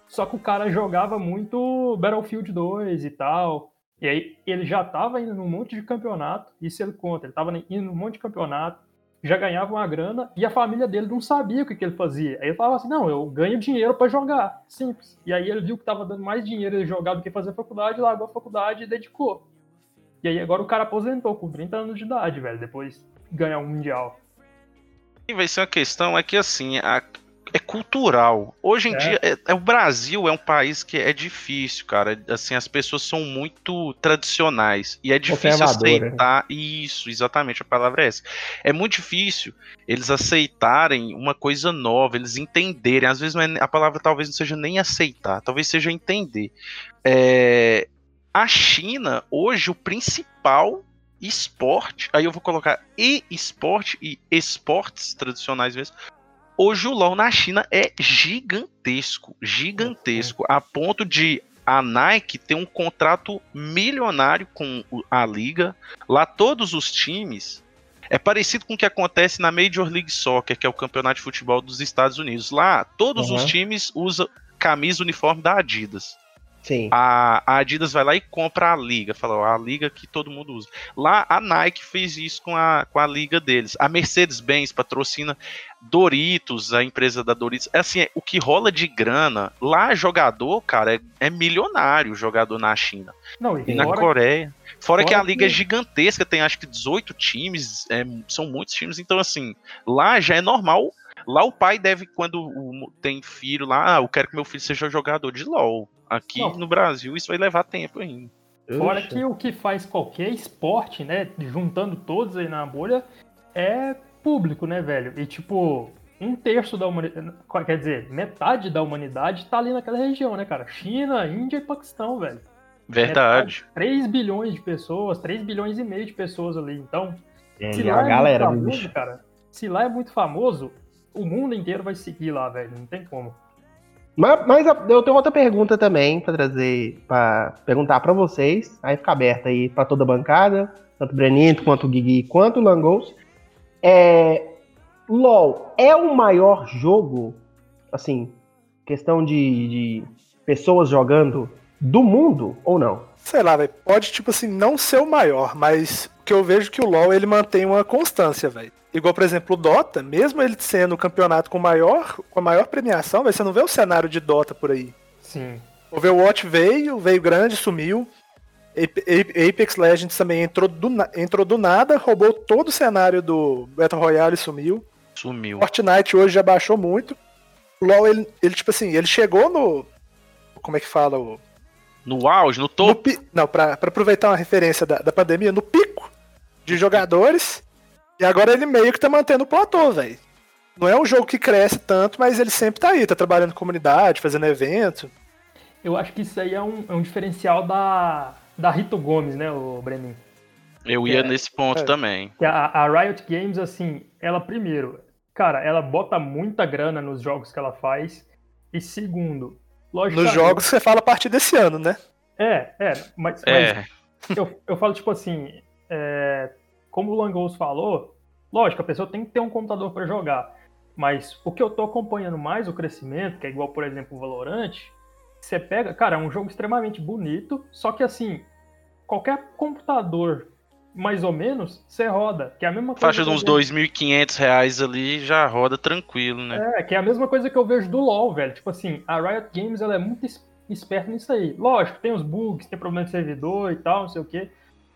Só que o cara jogava muito Battlefield 2 e tal. E aí ele já tava indo num monte de campeonato, isso ele conta, ele tava indo num monte de campeonato, já ganhava uma grana e a família dele não sabia o que, que ele fazia. Aí ele falava assim: não, eu ganho dinheiro pra jogar. Simples. E aí ele viu que tava dando mais dinheiro ele jogar do que fazer faculdade, largou a faculdade e dedicou. E aí agora o cara aposentou com 30 anos de idade, velho, depois de ganhar um mundial. E vai ser uma questão é que assim, a- é cultural. Hoje em É. dia, é- é- o Brasil é um país que é difícil, cara. Assim, as pessoas são muito tradicionais e é difícil Conservadora. aceitar isso. Exatamente, a palavra é essa. É muito difícil eles aceitarem uma coisa nova, eles entenderem. Às vezes é- a palavra talvez não seja nem aceitar, talvez seja entender. É, a China hoje o principal esporte, aí eu vou colocar e esporte e esportes tradicionais mesmo. Hoje o LoL na China é gigantesco, gigantesco, a ponto de a Nike ter um contrato milionário com a liga. Lá todos os times é parecido com o que acontece na Major League Soccer, que é o campeonato de futebol dos Estados Unidos. Lá todos os Uhum. times usam camisa uniforme da Adidas Sim. a, a Adidas vai lá e compra a liga, fala, ó, a liga que todo mundo usa. Lá a Nike fez isso com a, com a liga deles. A Mercedes-Benz patrocina Doritos, a empresa da Doritos. É assim, é, o que rola de grana, lá jogador, cara, é, é milionário o jogador na China. Não, e E na fora- Coreia. Fora, que a fora liga é que- gigantesca, tem acho que 18 times, é, são muitos times, então assim, lá já é normal. Lá o pai deve, quando o- tem filho lá, ah, eu quero que meu filho seja jogador de LOL. Aqui Não. no Brasil isso vai levar tempo ainda. Fora Uxa. que o que faz qualquer esporte, né, juntando todos aí na bolha, é público, né, velho? E tipo, um terço da humanidade, quer dizer, metade da humanidade tá ali naquela região, né, cara? China, Índia e Paquistão, velho. Verdade. 3 bilhões de pessoas, 3 bilhões e meio de pessoas ali. Então, É, se a lá é galera, muito famoso, cara, se lá é muito famoso, o mundo inteiro vai seguir lá, velho. Não tem como. Mas, mas eu tenho outra pergunta também pra trazer, pra perguntar pra vocês. Aí fica aberta aí pra toda a bancada, tanto o Brenito, quanto o Guigui, quanto o Langos. É, LOL é o maior jogo, assim, questão de, de pessoas jogando do mundo ou não? Sei lá, velho. Pode, tipo assim, não ser o maior, mas que eu vejo que o LoL ele mantém uma constância, velho. Igual, por exemplo, o Dota, mesmo ele sendo o campeonato com maior, com a maior premiação, você não vê o cenário de Dota por aí. Sim. O Overwatch veio, veio grande, sumiu. Ape- Ape- Apex Legends também entrou do, entrou do nada, roubou todo o cenário do Battle Royale e sumiu. Sumiu. Fortnite hoje já baixou muito. O LoL, ele, ele, tipo assim, ele chegou no. Como é que fala? O, No auge, no no topo. pi- não, pra, pra aproveitar uma referência da, da pandemia, no pico de jogadores. E agora ele meio que tá mantendo o platô, velho. Não é um jogo que cresce tanto, mas ele sempre tá aí, tá trabalhando com comunidade, fazendo evento. Eu acho que isso aí é um, é um diferencial da, da Rito Gomes, né, o Brenin? Eu ia É, nesse ponto é. também. Que a, a Riot Games, assim, ela primeiro, cara, ela bota muita grana nos jogos que ela faz. E segundo, logicamente. Nos jogos você fala a partir desse ano, né? É, é, mas, mas É, eu, eu falo, tipo assim, é, como o Langos falou, lógico, a pessoa tem que ter um computador para jogar. Mas o que eu tô acompanhando mais o crescimento, que é igual, por exemplo, o Valorant, você pega, cara, é um jogo extremamente bonito, só que assim, qualquer computador, mais ou menos, você roda, que é a mesma coisa. faixa de uns 2.500 reais ali já roda tranquilo, né? É, que é a mesma coisa que eu vejo do LoL, velho. Tipo assim, a Riot Games ela é muito es- esperta nisso aí. Lógico, tem os bugs, tem problema de servidor e tal, não sei o quê.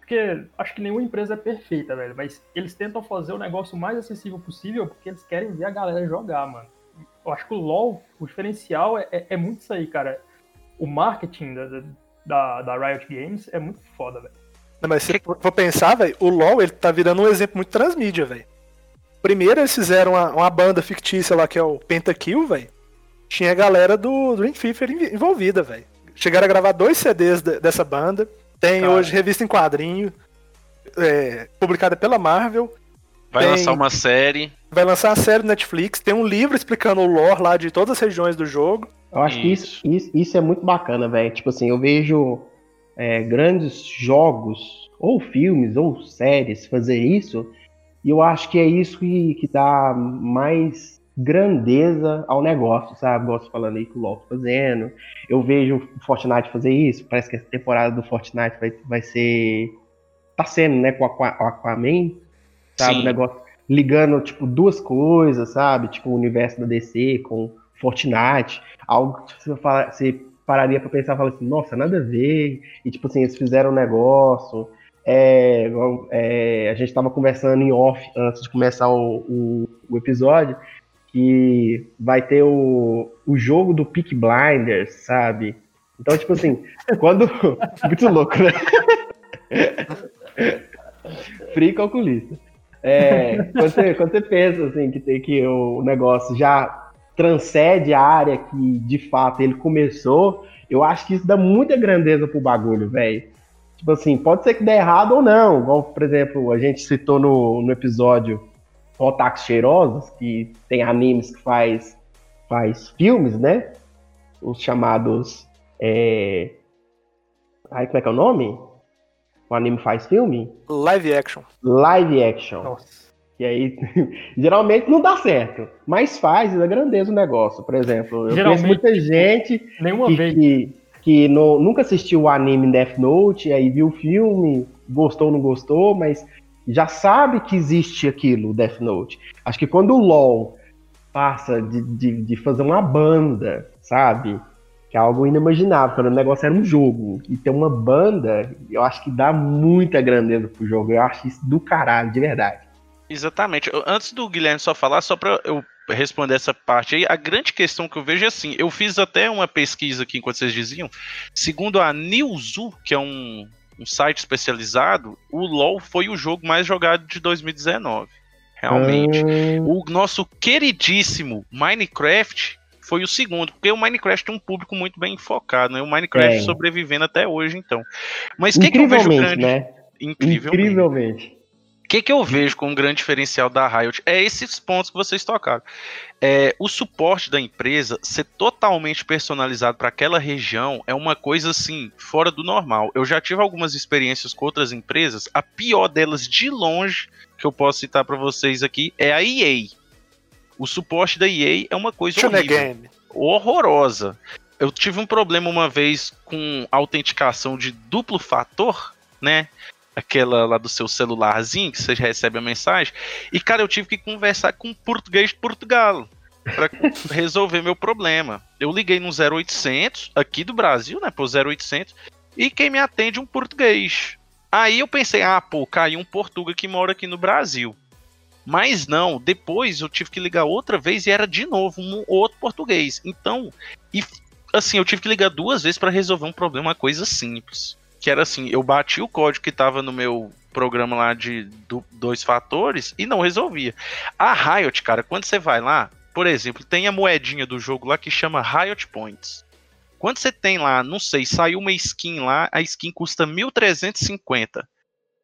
Porque acho que nenhuma empresa é perfeita, velho, mas eles tentam fazer o negócio mais acessível possível porque eles querem ver a galera jogar, mano. Eu acho que o LoL, o diferencial é, é, é muito isso aí, cara. O marketing da, da, da Riot Games é muito foda, velho. Mas se for pensar, velho, o LoL ele tá virando um exemplo muito transmídia, velho. Primeiro eles fizeram uma, uma, banda fictícia lá que é o Pentakill, velho. Tinha a galera do Dream Theater envolvida, velho. Chegaram a gravar dois CDs de, dessa banda. Tem Cara. hoje revista em quadrinho, é, publicada pela Marvel. Vai tem, lançar uma série. Vai lançar uma série no Netflix. Tem um livro explicando o lore lá de todas as regiões do jogo. Eu acho isso. que isso, isso, isso é muito bacana, velho. Tipo assim, eu vejo é, grandes jogos, ou filmes, ou séries fazer isso, e eu acho que é isso que, que dá mais grandeza ao negócio, sabe? Gosto falando aí que o LoL tá fazendo. Eu vejo o Fortnite fazer isso. Parece que essa temporada do Fortnite vai, vai ser. Tá sendo, né? Com o Aquaman, sabe? Sim. O negócio ligando, tipo, duas coisas, sabe? Tipo, o universo da DC com Fortnite. Algo que você, fala, você pararia para pensar e falar assim, nossa, nada a ver. E tipo assim, eles fizeram um negócio. É, é, a gente estava conversando em off antes de começar o, o, o, episódio que vai ter o, o jogo do Peak Blinders, sabe? Então, tipo assim, quando. Muito louco, né? Free calculista. É, quando, você, quando você pensa assim, que tem que o negócio já transcende a área que de fato ele começou, eu acho que isso dá muita grandeza pro bagulho, velho. Tipo assim, pode ser que dê errado ou não. Igual, por exemplo, a gente citou no, no episódio Otakus Cheirosos, que tem animes que faz, faz filmes, né? Os chamados. É... Aí, como é que é o nome? O anime faz filme? Live action. Live action. Nossa. E aí, geralmente não dá certo, mas faz da grandeza o negócio. Por exemplo, eu geralmente, conheço muita gente que, vez. que, que no, nunca assistiu o anime Death Note, aí viu o filme, gostou ou não gostou, mas já sabe que existe aquilo, Death Note. Acho que quando o LoL passa de, de, de fazer uma banda, sabe? Que é algo inimaginável, quando o negócio era um jogo. E ter uma banda, eu acho que dá muita grandeza pro jogo. Eu acho isso do caralho, de verdade. Exatamente. Antes do Guilherme só falar, só para eu responder essa parte aí, a grande questão que eu vejo é assim, eu fiz até uma pesquisa aqui enquanto vocês diziam, segundo a Newzoo, que é um, um site especializado, o LoL foi o jogo mais jogado de 2019. Realmente. Hum. O nosso queridíssimo Minecraft foi o segundo, porque o Minecraft tem um público muito bem focado, né? O Minecraft é. sobrevivendo até hoje, então. Mas o que, que eu vejo grande... Né? Incrivelmente. Incrivelmente. O que, que eu vejo como um grande diferencial da Riot é esses pontos que vocês tocaram. É, o suporte da empresa ser totalmente personalizado para aquela região é uma coisa assim, fora do normal. Eu já tive algumas experiências com outras empresas, a pior delas de longe, que eu posso citar para vocês aqui, é a EA. O suporte da EA é uma coisa horrível, horrorosa. Eu tive um problema uma vez com autenticação de duplo fator, né? Aquela lá do seu celularzinho, que você recebe a mensagem. E, cara, eu tive que conversar com um português de Portugal para resolver meu problema. Eu liguei no 0800, aqui do Brasil, né, pro 0800, e quem me atende é um português. Aí eu pensei, ah, pô, caiu um português que mora aqui no Brasil. Mas não, depois eu tive que ligar outra vez e era de novo um outro português. Então, e assim, eu tive que ligar duas vezes para resolver um problema, uma coisa simples que era assim, eu bati o código que estava no meu programa lá de do, dois fatores e não resolvia. A Riot, cara, quando você vai lá, por exemplo, tem a moedinha do jogo lá que chama Riot Points. Quando você tem lá, não sei, saiu uma skin lá, a skin custa 1350.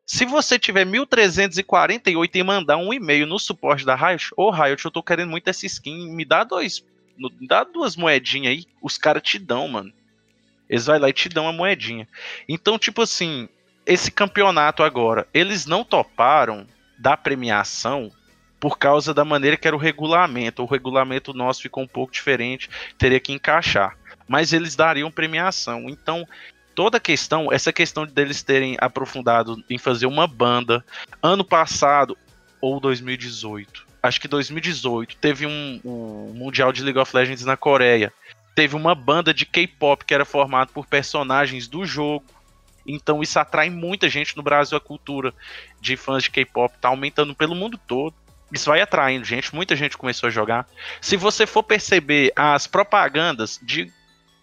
Se você tiver 1348 e mandar um e-mail no suporte da Riot, ô oh, Riot, eu tô querendo muito essa skin, me dá dois, me dá duas moedinhas aí, os caras te dão, mano. Eles vão lá e te dão uma moedinha. Então, tipo assim, esse campeonato agora, eles não toparam da premiação por causa da maneira que era o regulamento. O regulamento nosso ficou um pouco diferente, teria que encaixar. Mas eles dariam premiação. Então, toda a questão, essa questão deles terem aprofundado em fazer uma banda, ano passado ou 2018, acho que 2018, teve um, um Mundial de League of Legends na Coreia teve uma banda de K-pop que era formada por personagens do jogo. Então isso atrai muita gente no Brasil, a cultura de fãs de K-pop tá aumentando pelo mundo todo. Isso vai atraindo gente, muita gente começou a jogar. Se você for perceber as propagandas de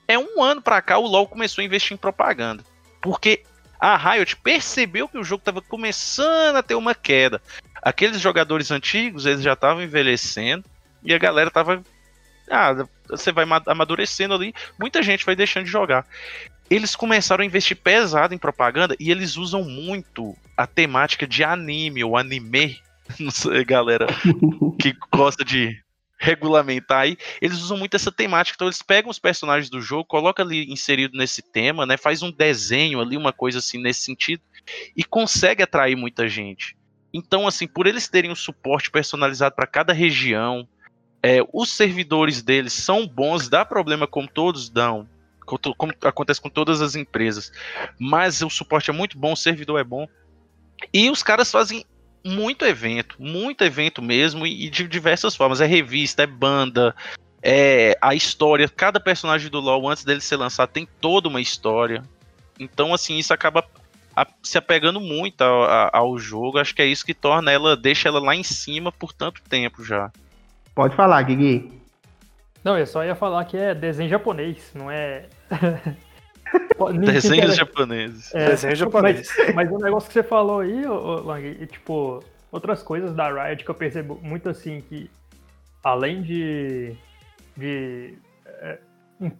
é um ano para cá o LoL começou a investir em propaganda, porque a Riot percebeu que o jogo estava começando a ter uma queda. Aqueles jogadores antigos, eles já estavam envelhecendo e a galera tava ah, você vai amadurecendo ali, muita gente vai deixando de jogar. Eles começaram a investir pesado em propaganda e eles usam muito a temática de anime ou anime. Não sei, galera que gosta de regulamentar aí, eles usam muito essa temática. Então eles pegam os personagens do jogo, colocam ali inserido nesse tema, né? Faz um desenho ali, uma coisa assim nesse sentido, e consegue atrair muita gente. Então, assim, por eles terem um suporte personalizado para cada região, é, os servidores deles são bons, dá problema como todos dão, como acontece com todas as empresas, mas o suporte é muito bom, o servidor é bom. E os caras fazem muito evento, muito evento mesmo, e de diversas formas. É revista, é banda, é a história. Cada personagem do LoL, antes dele ser lançado, tem toda uma história. Então, assim, isso acaba se apegando muito ao, ao, jogo. Acho que é isso que torna ela, deixa ela lá em cima por tanto tempo já. Pode falar, Gui. Não, eu só ia falar que é desenho japonês, não é. Desenhos japoneses. É, Desenho japonês. Mas, mas, o negócio que você falou aí, Lang, e, tipo, outras coisas da Riot que eu percebo muito assim, que além de, de é,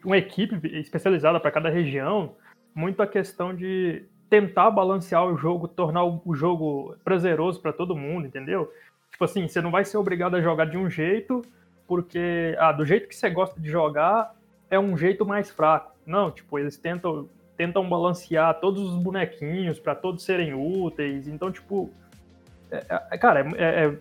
uma equipe especializada para cada região, muito a questão de tentar balancear o jogo, tornar o jogo prazeroso para todo mundo, entendeu? Tipo assim, você não vai ser obrigado a jogar de um jeito, porque ah, do jeito que você gosta de jogar é um jeito mais fraco. Não, tipo, eles tentam tentam balancear todos os bonequinhos para todos serem úteis. Então, tipo, é, é, cara, é, é,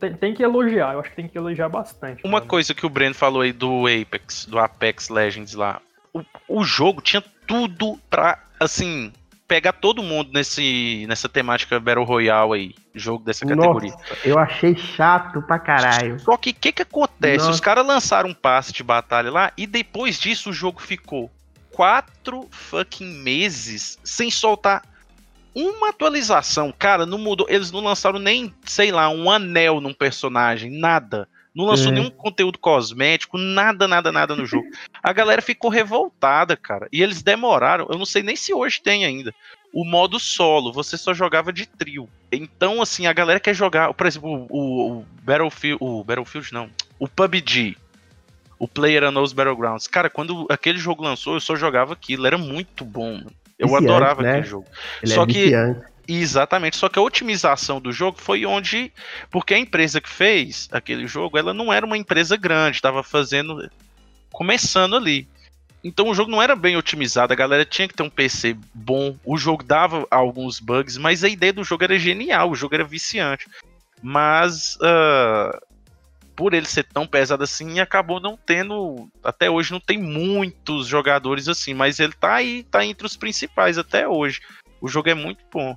tem, tem, que elogiar. Eu acho que tem que elogiar bastante. Uma mano. coisa que o Breno falou aí do Apex, do Apex Legends lá. O, o jogo tinha tudo pra, assim, pegar todo mundo nesse, nessa temática Battle Royale aí, jogo dessa categoria. Nossa, eu achei chato pra caralho. Só que o que que acontece? Nossa. Os caras lançaram um passe de batalha lá e depois disso o jogo ficou quatro fucking meses sem soltar uma atualização. Cara, não mudou. Eles não lançaram nem, sei lá, um anel num personagem, nada. Não lançou é. nenhum conteúdo cosmético, nada, nada, nada no jogo. A galera ficou revoltada, cara. E eles demoraram, eu não sei nem se hoje tem ainda. O modo solo, você só jogava de trio. Então, assim, a galera quer jogar, por exemplo, o, o Battlefield, o Battlefield não, o PUBG, o Player Unknown's Battlegrounds. Cara, quando aquele jogo lançou, eu só jogava aquilo, era muito bom. Mano. Eu viciante, adorava né? aquele jogo. Ele só é que Exatamente, só que a otimização do jogo foi onde. Porque a empresa que fez aquele jogo, ela não era uma empresa grande, estava fazendo. começando ali. Então o jogo não era bem otimizado, a galera tinha que ter um PC bom, o jogo dava alguns bugs, mas a ideia do jogo era genial, o jogo era viciante. Mas uh, por ele ser tão pesado assim, acabou não tendo. Até hoje não tem muitos jogadores assim, mas ele tá aí, tá entre os principais até hoje. O jogo é muito bom.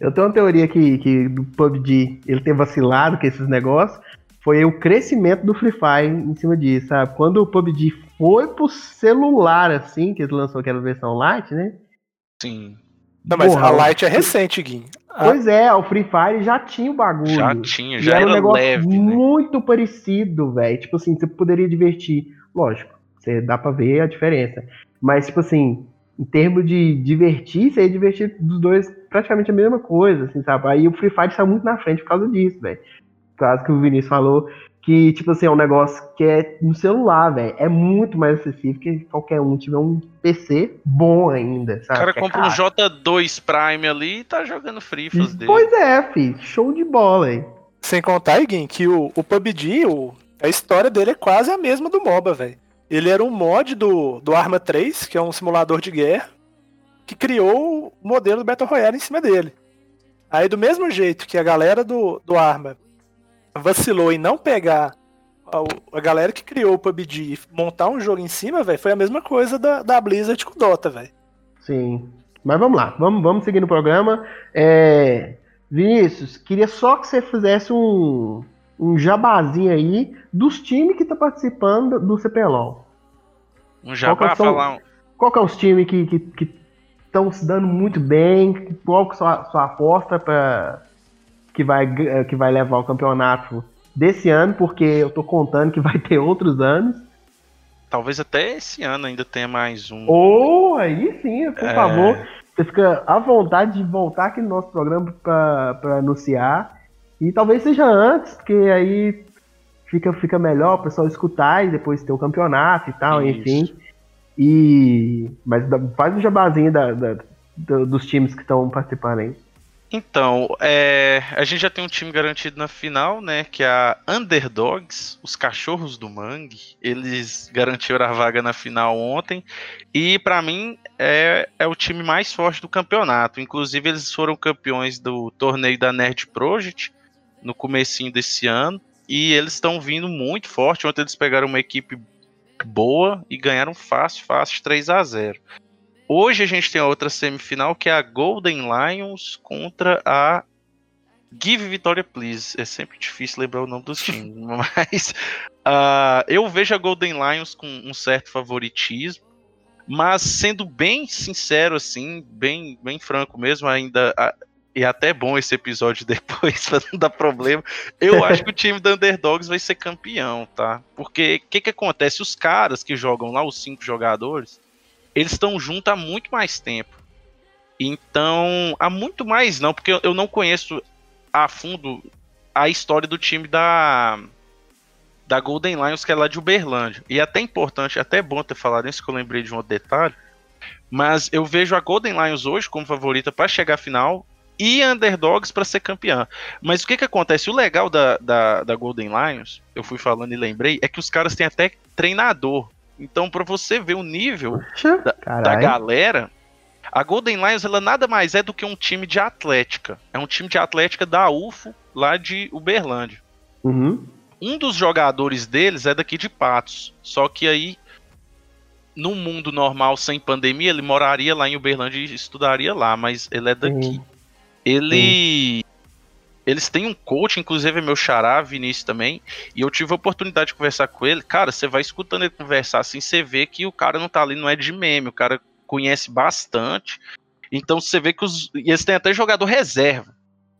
Eu tenho uma teoria que, que do PUBG ele tem vacilado com esses negócios. Foi o crescimento do Free Fire em cima disso, sabe? Quando o PUBG foi pro celular, assim, que ele lançou aquela versão light, né? Sim. Não, mas Porra, a Lite é recente, Gui. Pois é, o Free Fire já tinha o bagulho. Já tinha, já era, era um negócio leve, né? muito né? parecido, velho. Tipo assim, você poderia divertir. Lógico, você dá pra ver a diferença. Mas, tipo assim, em termos de divertir, você ia divertir dos dois praticamente a mesma coisa, assim, sabe? Aí o Free Fire saiu muito na frente por causa disso, velho. Por causa que o Vinícius falou que, tipo assim, é um negócio que é no celular, velho. É muito mais acessível que qualquer um tiver um PC bom ainda, sabe? O cara é compra é um J2 Prime ali e tá jogando Free Fire dele. Pois é, fi. Show de bola, hein? Sem contar, Iguin, que o, o PUBG, o, a história dele é quase a mesma do MOBA, velho. Ele era um mod do, do Arma 3, que é um simulador de guerra, que criou o modelo do Battle Royale em cima dele. Aí, do mesmo jeito que a galera do, do Arma vacilou em não pegar a, a galera que criou o PUBG e montar um jogo em cima, velho, foi a mesma coisa da, da Blizzard com o Dota, velho. Sim. Mas vamos lá, vamos, vamos seguir no programa. É... Vinícius, queria só que você fizesse um, um jabazinho aí dos times que tá participando do CPLOL. Um jabá, qual são, falar um... Qual que é os times que estão estão se dando muito bem. Qual que sua, sua aposta para que vai, que vai levar o campeonato desse ano? Porque eu tô contando que vai ter outros anos. Talvez até esse ano ainda tenha mais um. Ou oh, aí sim, por É. favor. Você fica à vontade de voltar aqui no nosso programa para anunciar. E talvez seja antes, porque aí fica, fica melhor o pessoal escutar e depois ter o campeonato e tal, Isso. enfim. E. Mas faz um jabazinho da, da- do- dos times que estão participando aí. Então, é, a gente já tem um time garantido na final, né? Que é a Underdogs, os cachorros do Mangue. Eles garantiram a vaga na final ontem. E pra mim é, é o time mais forte do campeonato. Inclusive, eles foram campeões do torneio da Nerd Project no comecinho desse ano. E eles estão vindo muito forte. Ontem eles pegaram uma equipe boa e ganharam fácil, fácil 3 a 0 Hoje a gente tem outra semifinal que é a Golden Lions contra a Give Vitória Please. É sempre difícil lembrar o nome dos times, mas ah, eu vejo a Golden Lions com um certo favoritismo, mas sendo bem sincero assim, bem bem franco mesmo, ainda e até bom esse episódio depois pra não dar problema. Eu acho que o time da Underdogs vai ser campeão, tá? Porque o que que acontece? Os caras que jogam lá, os cinco jogadores, eles estão juntos há muito mais tempo. Então, há muito mais não, porque eu- não conheço a fundo a história do time da da Golden Lions, que é lá de Uberlândia. E é até importante, até bom ter falado isso, que eu lembrei de um outro detalhe. Mas eu vejo a Golden Lions hoje como favorita para chegar à final e Underdogs para ser campeã. Mas o que que acontece? O legal da, da, da Golden Lions, eu fui falando e lembrei, é que os caras têm até treinador. Então, para você ver o nível da Caralho. galera, a Golden Lions ela nada mais é do que um time de atlética. É um time de atlética da UFO, lá de Uberlândia. Uhum. Um dos jogadores deles é daqui de Patos. Só que aí, no mundo normal, sem pandemia, ele moraria lá em Uberlândia e estudaria lá, mas ele é daqui. Sim. Ele. Eles têm um coach, inclusive é meu xará, Vinícius também, e eu tive a oportunidade de conversar com ele. Cara, você vai escutando ele conversar assim, você vê que o cara não tá ali, não é de meme, o cara conhece bastante. Então você vê que os. E eles têm até jogador reserva.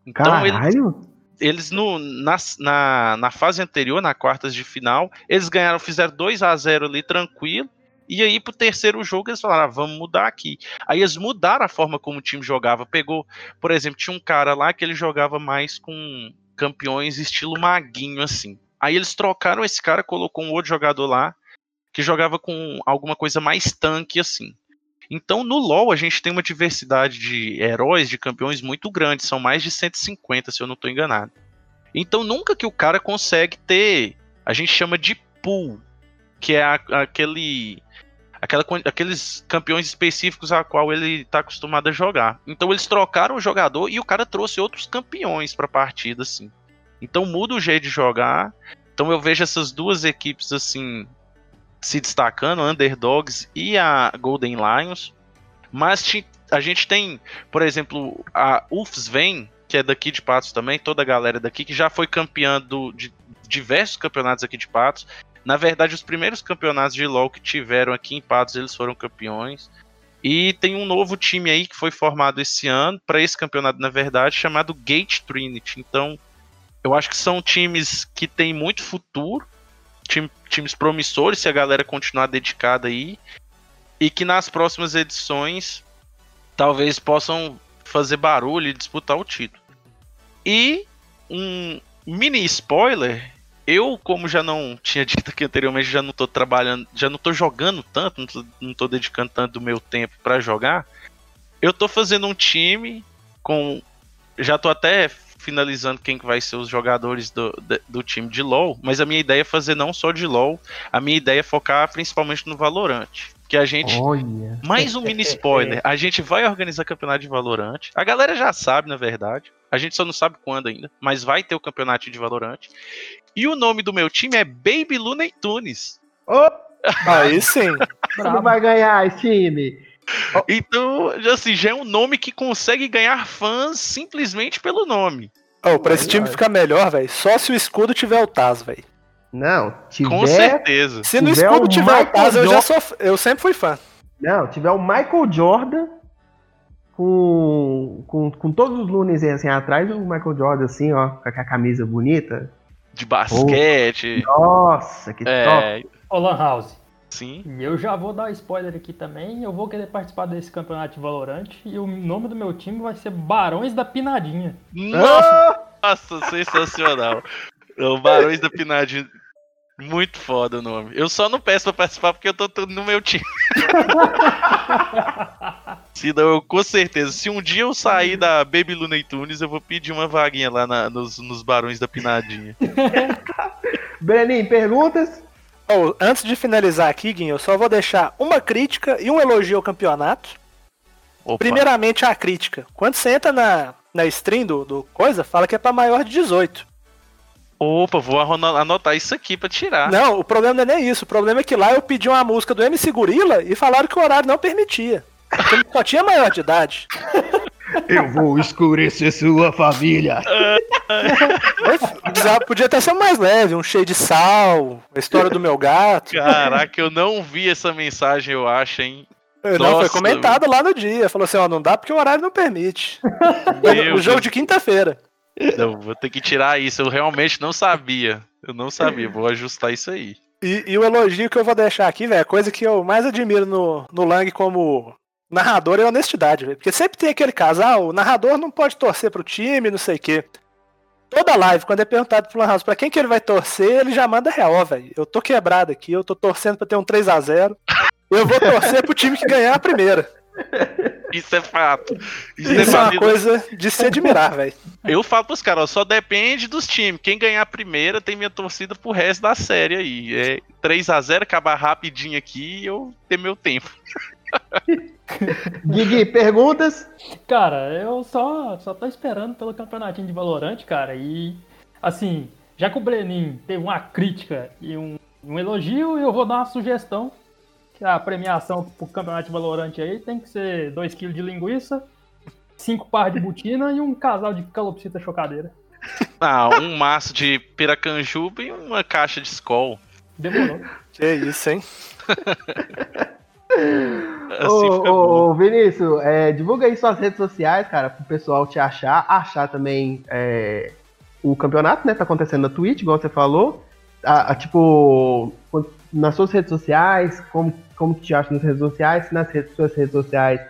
Então eles, Caralho. eles no, na, na, na fase anterior, na quartas de final, eles ganharam, fizeram 2 a 0 ali tranquilo. E aí, pro terceiro jogo, eles falaram: ah, vamos mudar aqui. Aí eles mudaram a forma como o time jogava. Pegou, por exemplo, tinha um cara lá que ele jogava mais com campeões estilo maguinho, assim. Aí eles trocaram esse cara, colocou um outro jogador lá que jogava com alguma coisa mais tanque, assim. Então, no LoL, a gente tem uma diversidade de heróis, de campeões muito grande. São mais de 150, se eu não estou enganado. Então, nunca que o cara consegue ter. A gente chama de pool, que é a- aquele. Aquela, aqueles campeões específicos a qual ele está acostumado a jogar. Então eles trocaram o jogador e o cara trouxe outros campeões para a partida, assim. Então muda o jeito de jogar. Então eu vejo essas duas equipes assim se destacando, a Underdogs e a Golden Lions. Mas a gente tem, por exemplo, a UFSVEN, que é daqui de Patos também, toda a galera daqui, que já foi campeã do- de diversos campeonatos aqui de Patos. Na verdade, os primeiros campeonatos de LoL que tiveram aqui em Patos, eles foram campeões. E tem um novo time aí que foi formado esse ano, para esse campeonato, na verdade, chamado Gate Trinity. Então, eu acho que são times que têm muito futuro, time- times promissores, se a galera continuar dedicada aí, e que nas próximas edições talvez possam fazer barulho e disputar o título. E um mini spoiler, eu, como já não tinha dito aqui anteriormente, já não tô trabalhando, já não tô jogando tanto, não tô, não tô dedicando tanto do meu tempo para jogar. Eu tô fazendo um time com. Já tô até finalizando quem que vai ser os jogadores do, do time de LoL, mas a minha ideia é fazer não só de LoL, a minha ideia é focar principalmente no Valorant. Que a gente. Olha. Mais um mini spoiler. A gente vai organizar campeonato de Valorant. A galera já sabe, na verdade. A gente só não sabe quando ainda. Mas vai ter o campeonato de Valorant. E o nome do meu time é Baby Looney Tunes. Ô, Aí sim. como vai ganhar esse time? Então, assim, já é um nome que consegue ganhar fãs simplesmente pelo nome. Ô, pra esse time ficar melhor, velho, só se o escudo tiver o Taz, velho. Não, tiver. Com certeza. Se no tiver escudo o tiver o Michael Taz, eu já sou. Eu sempre fui fã. Não, tiver o Michael Jordan com, com, com todos os lunes assim atrás, o Michael Jordan assim, ó, com a camisa bonita. De basquete. Nossa, que é, top. Ô, Lan House. sim. E eu já vou dar spoiler aqui também. Eu vou querer participar desse campeonato de Valorant. E o nome do meu time vai ser Barões da Pinadinha. Nossa, nossa, sensacional. O Barões da Pinadinha. Muito foda o nome. Eu só não peço pra participar porque eu tô, tô no meu time. Se não, eu com certeza. Se um dia eu sair da Baby Luna Tunes, eu vou pedir uma vaguinha lá na- nos, nos Barões da Pinadinha. Breninho, perguntas? Ó, antes de finalizar aqui, Guinho, eu só vou deixar uma crítica e um elogio ao campeonato. Opa. Primeiramente, a crítica. Quando você entra na, na stream do, do coisa, fala que é pra maior de 18. Opa, vou anotar isso aqui pra tirar. Não, o problema não é nem isso. O problema é que lá eu pedi uma música do MC Gorila e falaram que o horário não permitia. Porque só tinha maior de idade. Eu vou escurecer sua família. Precisava- Podia até ser mais leve, um cheio de sal, a história do meu gato. Caraca, eu não vi essa mensagem, eu acho, hein? Não, foi Nossa, comentado lá no dia. Falou assim, ó, não dá porque o horário não permite. Meu o jogo Deus. de quinta-feira. Não, vou ter que tirar isso. Eu realmente não sabia. Eu não sabia. Vou ajustar isso aí. E, e o elogio que eu vou deixar aqui, velho, a coisa que eu mais admiro no, no Lang como narrador é a honestidade, velho. Porque sempre tem aquele casal, o narrador não pode torcer pro time, não sei o quê. Toda live, quando é perguntado pro Lan House pra quem que ele vai torcer, ele já manda real, velho. Eu tô quebrado aqui, eu tô torcendo pra ter um 3 a 0 Eu vou torcer pro time que ganhar a primeira. Isso é fato. Isso, Isso é é uma coisa de se admirar, velho. Eu falo pros caras, ó, só depende dos times. Quem ganhar a primeira tem minha torcida pro resto da série aí. É 3x0, acabar rapidinho aqui e eu ter meu tempo. Gui, perguntas? Cara, eu só, só tô esperando pelo campeonatinho de Valorant, cara. E, assim, já que o Brenin teve uma crítica e um, um elogio, eu vou dar uma sugestão. Que a premiação pro campeonato de Valorant aí tem que ser 2kg de linguiça, 5 par de botina e um casal de calopsita chocadeira. Ah, um maço de piracanjuba e uma caixa de Skol. Demorou. Que isso, hein? Assim ô, ô, ô, Vinícius, é, divulga aí suas redes sociais, cara, pro pessoal te achar, achar também é, o campeonato, né? Tá acontecendo na Twitch, igual você falou. A- a, tipo, quando- nas suas redes sociais, como, como que te acha nas redes sociais, se nas redes- suas redes sociais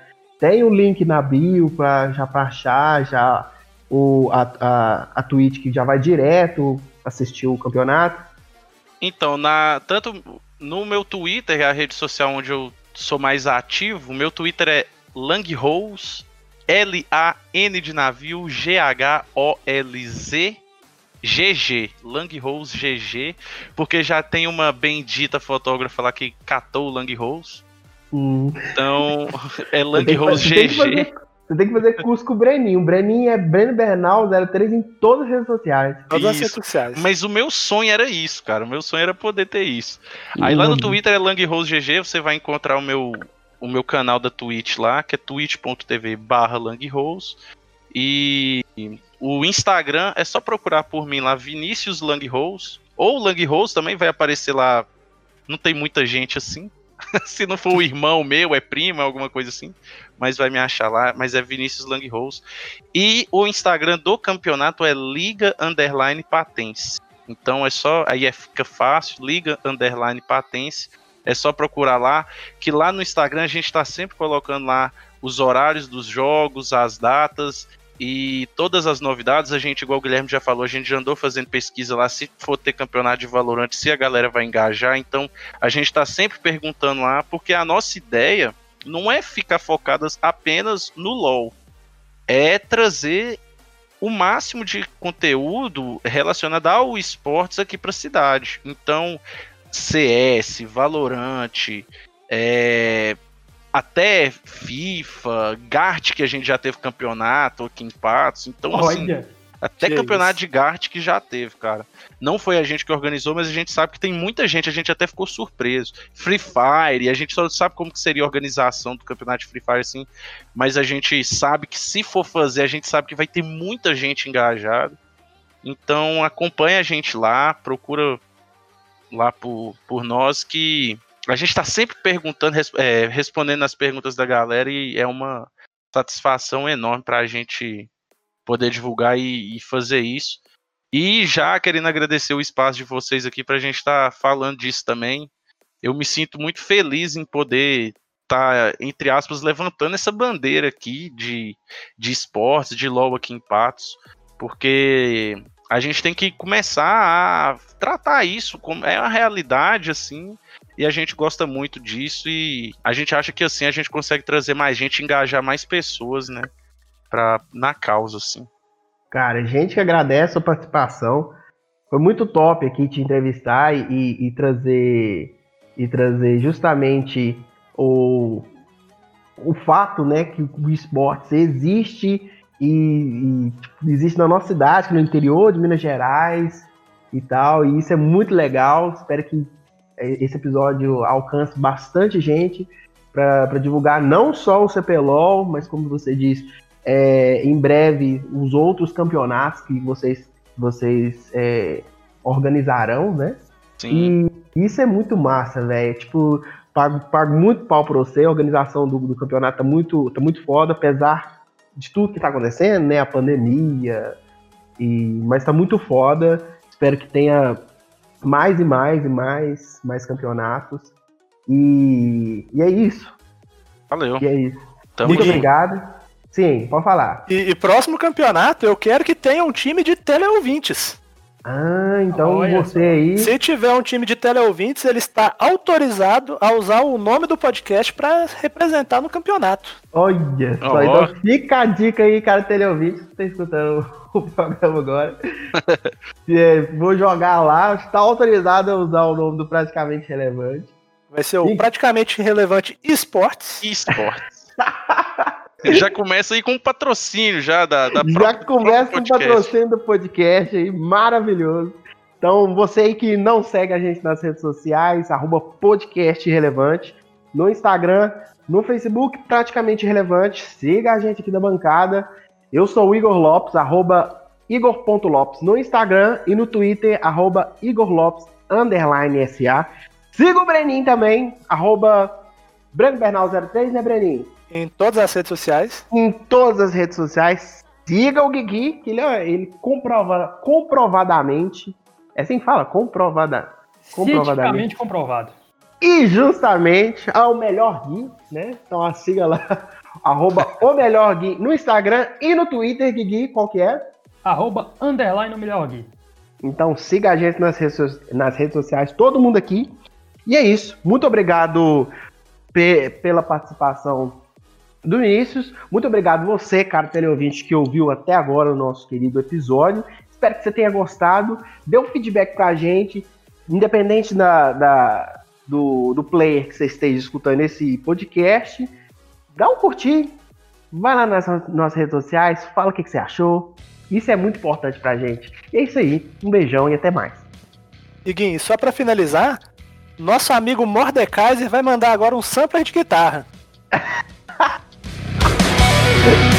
tem o link na bio pra, já pra achar, já o, a, a, a Twitch que já vai direto assistir o campeonato. Então, na, tanto no meu Twitter, a rede social onde eu sou mais ativo, meu Twitter é Langrose, L-A-N de navio, G-H-O-L-Z, GG, Langrose GG, porque já tem uma bendita fotógrafa lá que catou o Langrose. Hum. Então, é que GG. fazer- Você tem que fazer curso com o Breninho. O Breninho é Breno Bernal 03 em todas as redes sociais. Todas as redes sociais. Mas o meu sonho era isso, cara. O meu sonho era poder ter isso. Aí lá no Uhum. Twitter é LangRoseGG, você vai encontrar o meu, o meu canal da Twitch lá, que é twitch.tv barra LangRose. E o Instagram é só procurar por mim lá, Vinícius Langrose. Ou Langrose também vai aparecer lá. Não tem muita gente assim. Se não for o irmão meu, é primo, é alguma coisa assim. Mas vai me achar lá. Mas é Vinícius Langrose. E o Instagram do campeonato é Liga Underline Patense. Então é só. Aí é, fica fácil, Liga Underline Patense. É só procurar lá. Que lá no Instagram a gente está sempre colocando lá os horários dos jogos, as datas e todas as novidades. A gente, igual o Guilherme já falou, a gente já andou fazendo pesquisa lá. Se for ter campeonato de Valorant, se a galera vai engajar. Então a gente está sempre perguntando lá, porque a nossa ideia não é ficar focadas apenas no LoL é trazer o máximo de conteúdo relacionado ao esportes aqui para a cidade. Então, CS, Valorant, é, até FIFA, Gart, que a gente já teve campeonato aqui em Patos. Então, assim, Olha, até Que campeonato isso. de Gart que já teve, cara. Não foi a gente que organizou, mas a gente sabe que tem muita gente, a gente até ficou surpreso. Free Fire, a gente só sabe como que seria a organização do campeonato de Free Fire, assim, mas a gente sabe que se for fazer, a gente sabe que vai ter muita gente engajada. Então acompanha a gente lá, procura lá por, por nós que a gente tá sempre perguntando, é, respondendo as perguntas da galera e é uma, satisfação enorme para a gente poder divulgar e, e, fazer isso. E já querendo agradecer o espaço de vocês aqui para a gente estar tá falando disso também. Eu me sinto muito feliz em poder estar, tá, entre aspas, levantando essa bandeira aqui de, de esportes, de LOL aqui em Patos, porque a gente tem que começar a tratar isso como é a realidade, assim, e a gente gosta muito disso e a gente acha que assim a gente consegue trazer mais gente, engajar mais pessoas, né, pra, na causa, assim. Cara, a gente que agradece a participação. Foi muito top aqui te entrevistar e, e, trazer e trazer justamente o, o fato, né, que o esportes existe e, e tipo, existe na nossa cidade, no interior de Minas Gerais e tal, e isso é muito legal. Espero que esse episódio alcance bastante gente para divulgar não só o CPLOL, mas como você disse, é, em breve os outros campeonatos que vocês, vocês é, organizarão, né? Sim. E isso é muito massa, velho. Tipo, pago, pago muito pau pra você, a organização do, do campeonato tá muito, tá muito foda, apesar de tudo que tá acontecendo, né? A pandemia. E, mas tá muito foda. Espero que tenha mais e mais e mais, mais campeonatos. E, e é isso. Valeu. E é isso. Tamo muito obrigado. Sim, pode falar. E, e, próximo campeonato eu quero que tenha um time de teleouvintes. Ah, então Olha você aí. Se tiver um time de teleouvintes, ele está autorizado a usar o nome do podcast para representar no campeonato. Olha só, oh. então fica a dica aí, cara, teleouvintes, que tá escutando o programa agora. é, vou jogar lá, está autorizado a usar o nome do Praticamente Relevante. Vai ser o e... Praticamente Relevante Esportes. Esportes. já começa aí com um patrocínio já da, da Já começa com um patrocínio do podcast aí, maravilhoso. Então, você aí que não segue a gente nas redes sociais, arroba podcast relevante, no Instagram, no Facebook, praticamente relevante, siga a gente aqui da bancada. Eu sou o Igor Lopes, arroba igor.lopes no Instagram e no Twitter, arroba Igor Lopes, underline SA. Siga o Brenin também, arroba Bernal 03, né, Brenin? Em todas as redes sociais. Em todas as redes sociais. Siga o Guigui, que ele, ele comprova, comprovadamente. É assim que fala? Comprovada, comprovadamente. comprovado. E justamente ao melhor Gui, né? Então siga lá. arroba o melhor Gui no Instagram e no Twitter, Guigui, qual que é? Arroba underline o melhor Gui. Então siga a gente nas redes, nas redes sociais, todo mundo aqui. E é isso. Muito obrigado pela participação do Vinícius. Muito obrigado você, cara teleouvinte, que ouviu até agora o nosso querido episódio. Espero que você tenha gostado. Dê um feedback pra gente, independente da, da do, do player que você esteja escutando esse podcast. Dá um curtir, vai lá nas nossas redes sociais, fala o que, que você achou. Isso é muito importante pra gente. E é isso aí. Um beijão e até mais. Iguinho, só para finalizar, nosso amigo Mordekaiser vai mandar agora um sampler de guitarra. it.